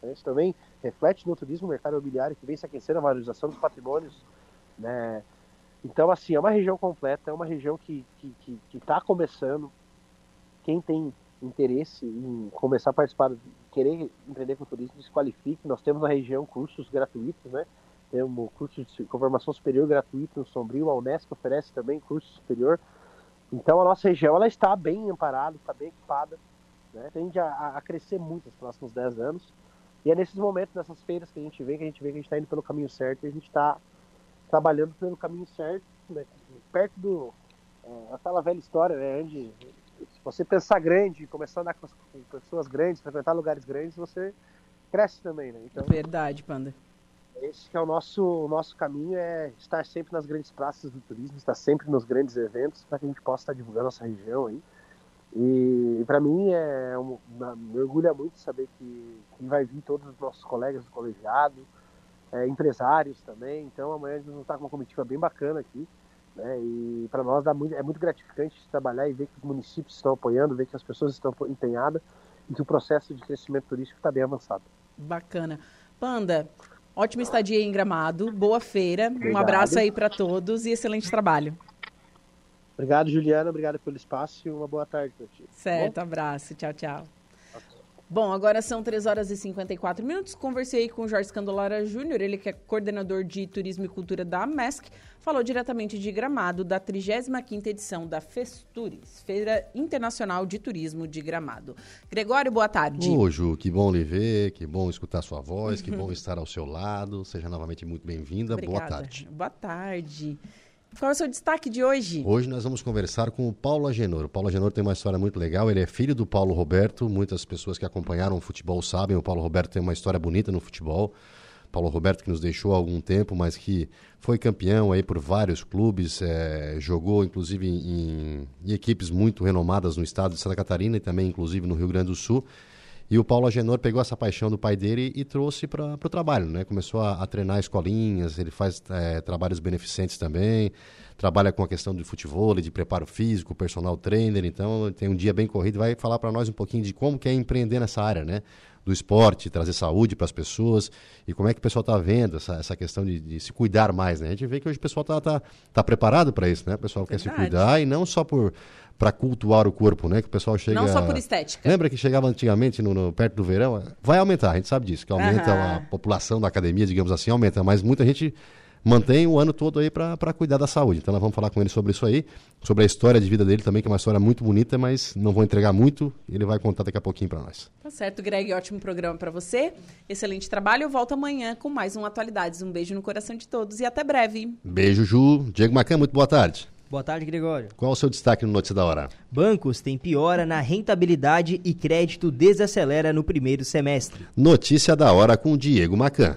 Né? Isso também reflete no turismo, o mercado imobiliário que vem se aquecendo a valorização dos patrimônios, né? Então, assim, é uma região completa, é uma região que está que, que, tá começando. Quem tem interesse em começar a participar, querer empreender com turismo, se qualifique. Nós temos na região cursos gratuitos, né? Temos curso de formação superior gratuito no Sombrio, a Unesco oferece também curso superior então a nossa região ela está bem amparada, está bem equipada, né? tende a, a, crescer muito nos próximos 10 anos. E é nesses momentos, nessas feiras que a gente vê, que a gente vê que a gente está indo pelo caminho certo e a gente está trabalhando pelo caminho certo, né? perto do. É, aquela velha história, né? Onde se você pensar grande, começar a andar com, pessoas grandes, frequentar lugares grandes, você cresce também, né? Então, Verdade, Panda. Esse é o nosso, o nosso caminho, é estar sempre nas grandes praças do turismo, estar sempre nos grandes eventos, para que a gente possa estar divulgando nossa região aí. E, para mim é um, me orgulha muito saber que, que vai vir todos os nossos colegas do colegiado, é, empresários também. Então amanhã a gente vai estar com uma comitiva bem bacana aqui. Né? E para nós dá muito, é muito gratificante trabalhar e ver que os municípios estão apoiando, ver que as pessoas estão empenhadas e que o processo de crescimento turístico está bem avançado. Bacana. Panda, Ótima estadia em Gramado, boa feira, Obrigado. um abraço aí para todos e excelente trabalho. Obrigado, Juliana, obrigado pelo espaço e uma boa tarde para ti. Certo, Bom? abraço, tchau, tchau. Bom, agora são 3 horas e 54 minutos. Conversei com o Jorge Scandolara Júnior, ele que é coordenador de Turismo e Cultura da MESC, falou diretamente de Gramado, da 35ª edição da Festures, Feira Internacional de Turismo de Gramado. Gregório, boa tarde. Ô, Ju, que bom lhe ver, que bom escutar sua voz, que bom estar ao seu lado. Seja novamente muito bem-vinda. Boa tarde. Boa tarde. Qual é o seu destaque de hoje? Hoje nós vamos conversar com o Paulo Agenor. O Paulo Agenor tem uma história muito legal. Ele é filho do Paulo Roberto. Muitas pessoas que acompanharam o futebol sabem. O Paulo Roberto tem uma história bonita no futebol. Paulo Roberto que nos deixou há algum tempo, mas que foi campeão aí por vários clubes, é, jogou inclusive em, em, equipes muito renomadas no estado de Santa Catarina e também inclusive no Rio Grande do Sul. E o Paulo Agenor pegou essa paixão do pai dele e trouxe para o trabalho, né? Começou a, a, treinar escolinhas, ele faz é, trabalhos beneficentes também, trabalha com a questão de futebol, de preparo físico, personal trainer, então tem um dia bem corrido, vai falar para nós um pouquinho de como que é empreender nessa área, né? Do esporte, trazer saúde para as pessoas e como é que o pessoal está vendo essa, essa questão de, de, se cuidar mais, né? A gente vê que hoje o pessoal está tá, tá preparado para isso, né? O pessoal Verdade. quer se cuidar e não só por para cultuar o corpo, né? Que o pessoal chega. Não só por estética. Lembra que chegava antigamente no, no perto do verão? Vai aumentar, a gente sabe disso, que aumenta uhum. a população da academia, digamos assim, aumenta, mas muita gente mantém o ano todo aí para cuidar da saúde. Então nós vamos falar com ele sobre isso aí, sobre a história de vida dele também, que é uma história muito bonita, mas não vou entregar muito, ele vai contar daqui a pouquinho para nós. Tá certo, Greg, ótimo programa para você. Excelente trabalho. Eu volto amanhã com mais um Atualidades. Um beijo no coração de todos e até breve. Beijo, Ju. Diego Macan, muito boa tarde. Boa tarde, Gregório. Qual o seu destaque no Notícia da Hora? Bancos têm piora na rentabilidade e crédito desacelera no primeiro semestre. Notícia da Hora com Diego Macan.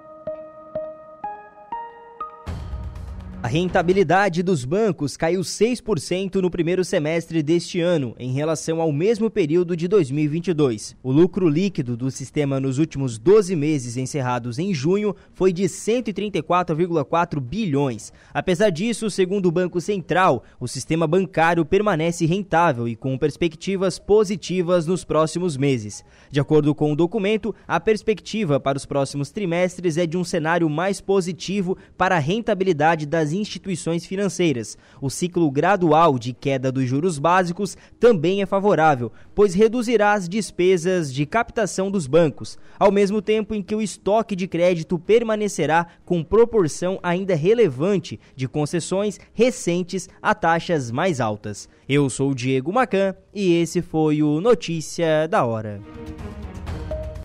A rentabilidade dos bancos caiu 6% no primeiro semestre deste ano, em relação ao mesmo período de 2022. O lucro líquido do sistema nos últimos 12 meses encerrados em junho foi de 134,4 bilhões. Apesar disso, segundo o Banco Central, o sistema bancário permanece rentável e com perspectivas positivas nos próximos meses. De acordo com o documento, a perspectiva para os próximos trimestres é de um cenário mais positivo para a rentabilidade instituições financeiras. O ciclo gradual de queda dos juros básicos também é favorável, pois reduzirá as despesas de captação dos bancos, ao mesmo tempo em que o estoque de crédito permanecerá com proporção ainda relevante de concessões recentes a taxas mais altas. Eu sou o Diego Macan e esse foi o Notícia da Hora.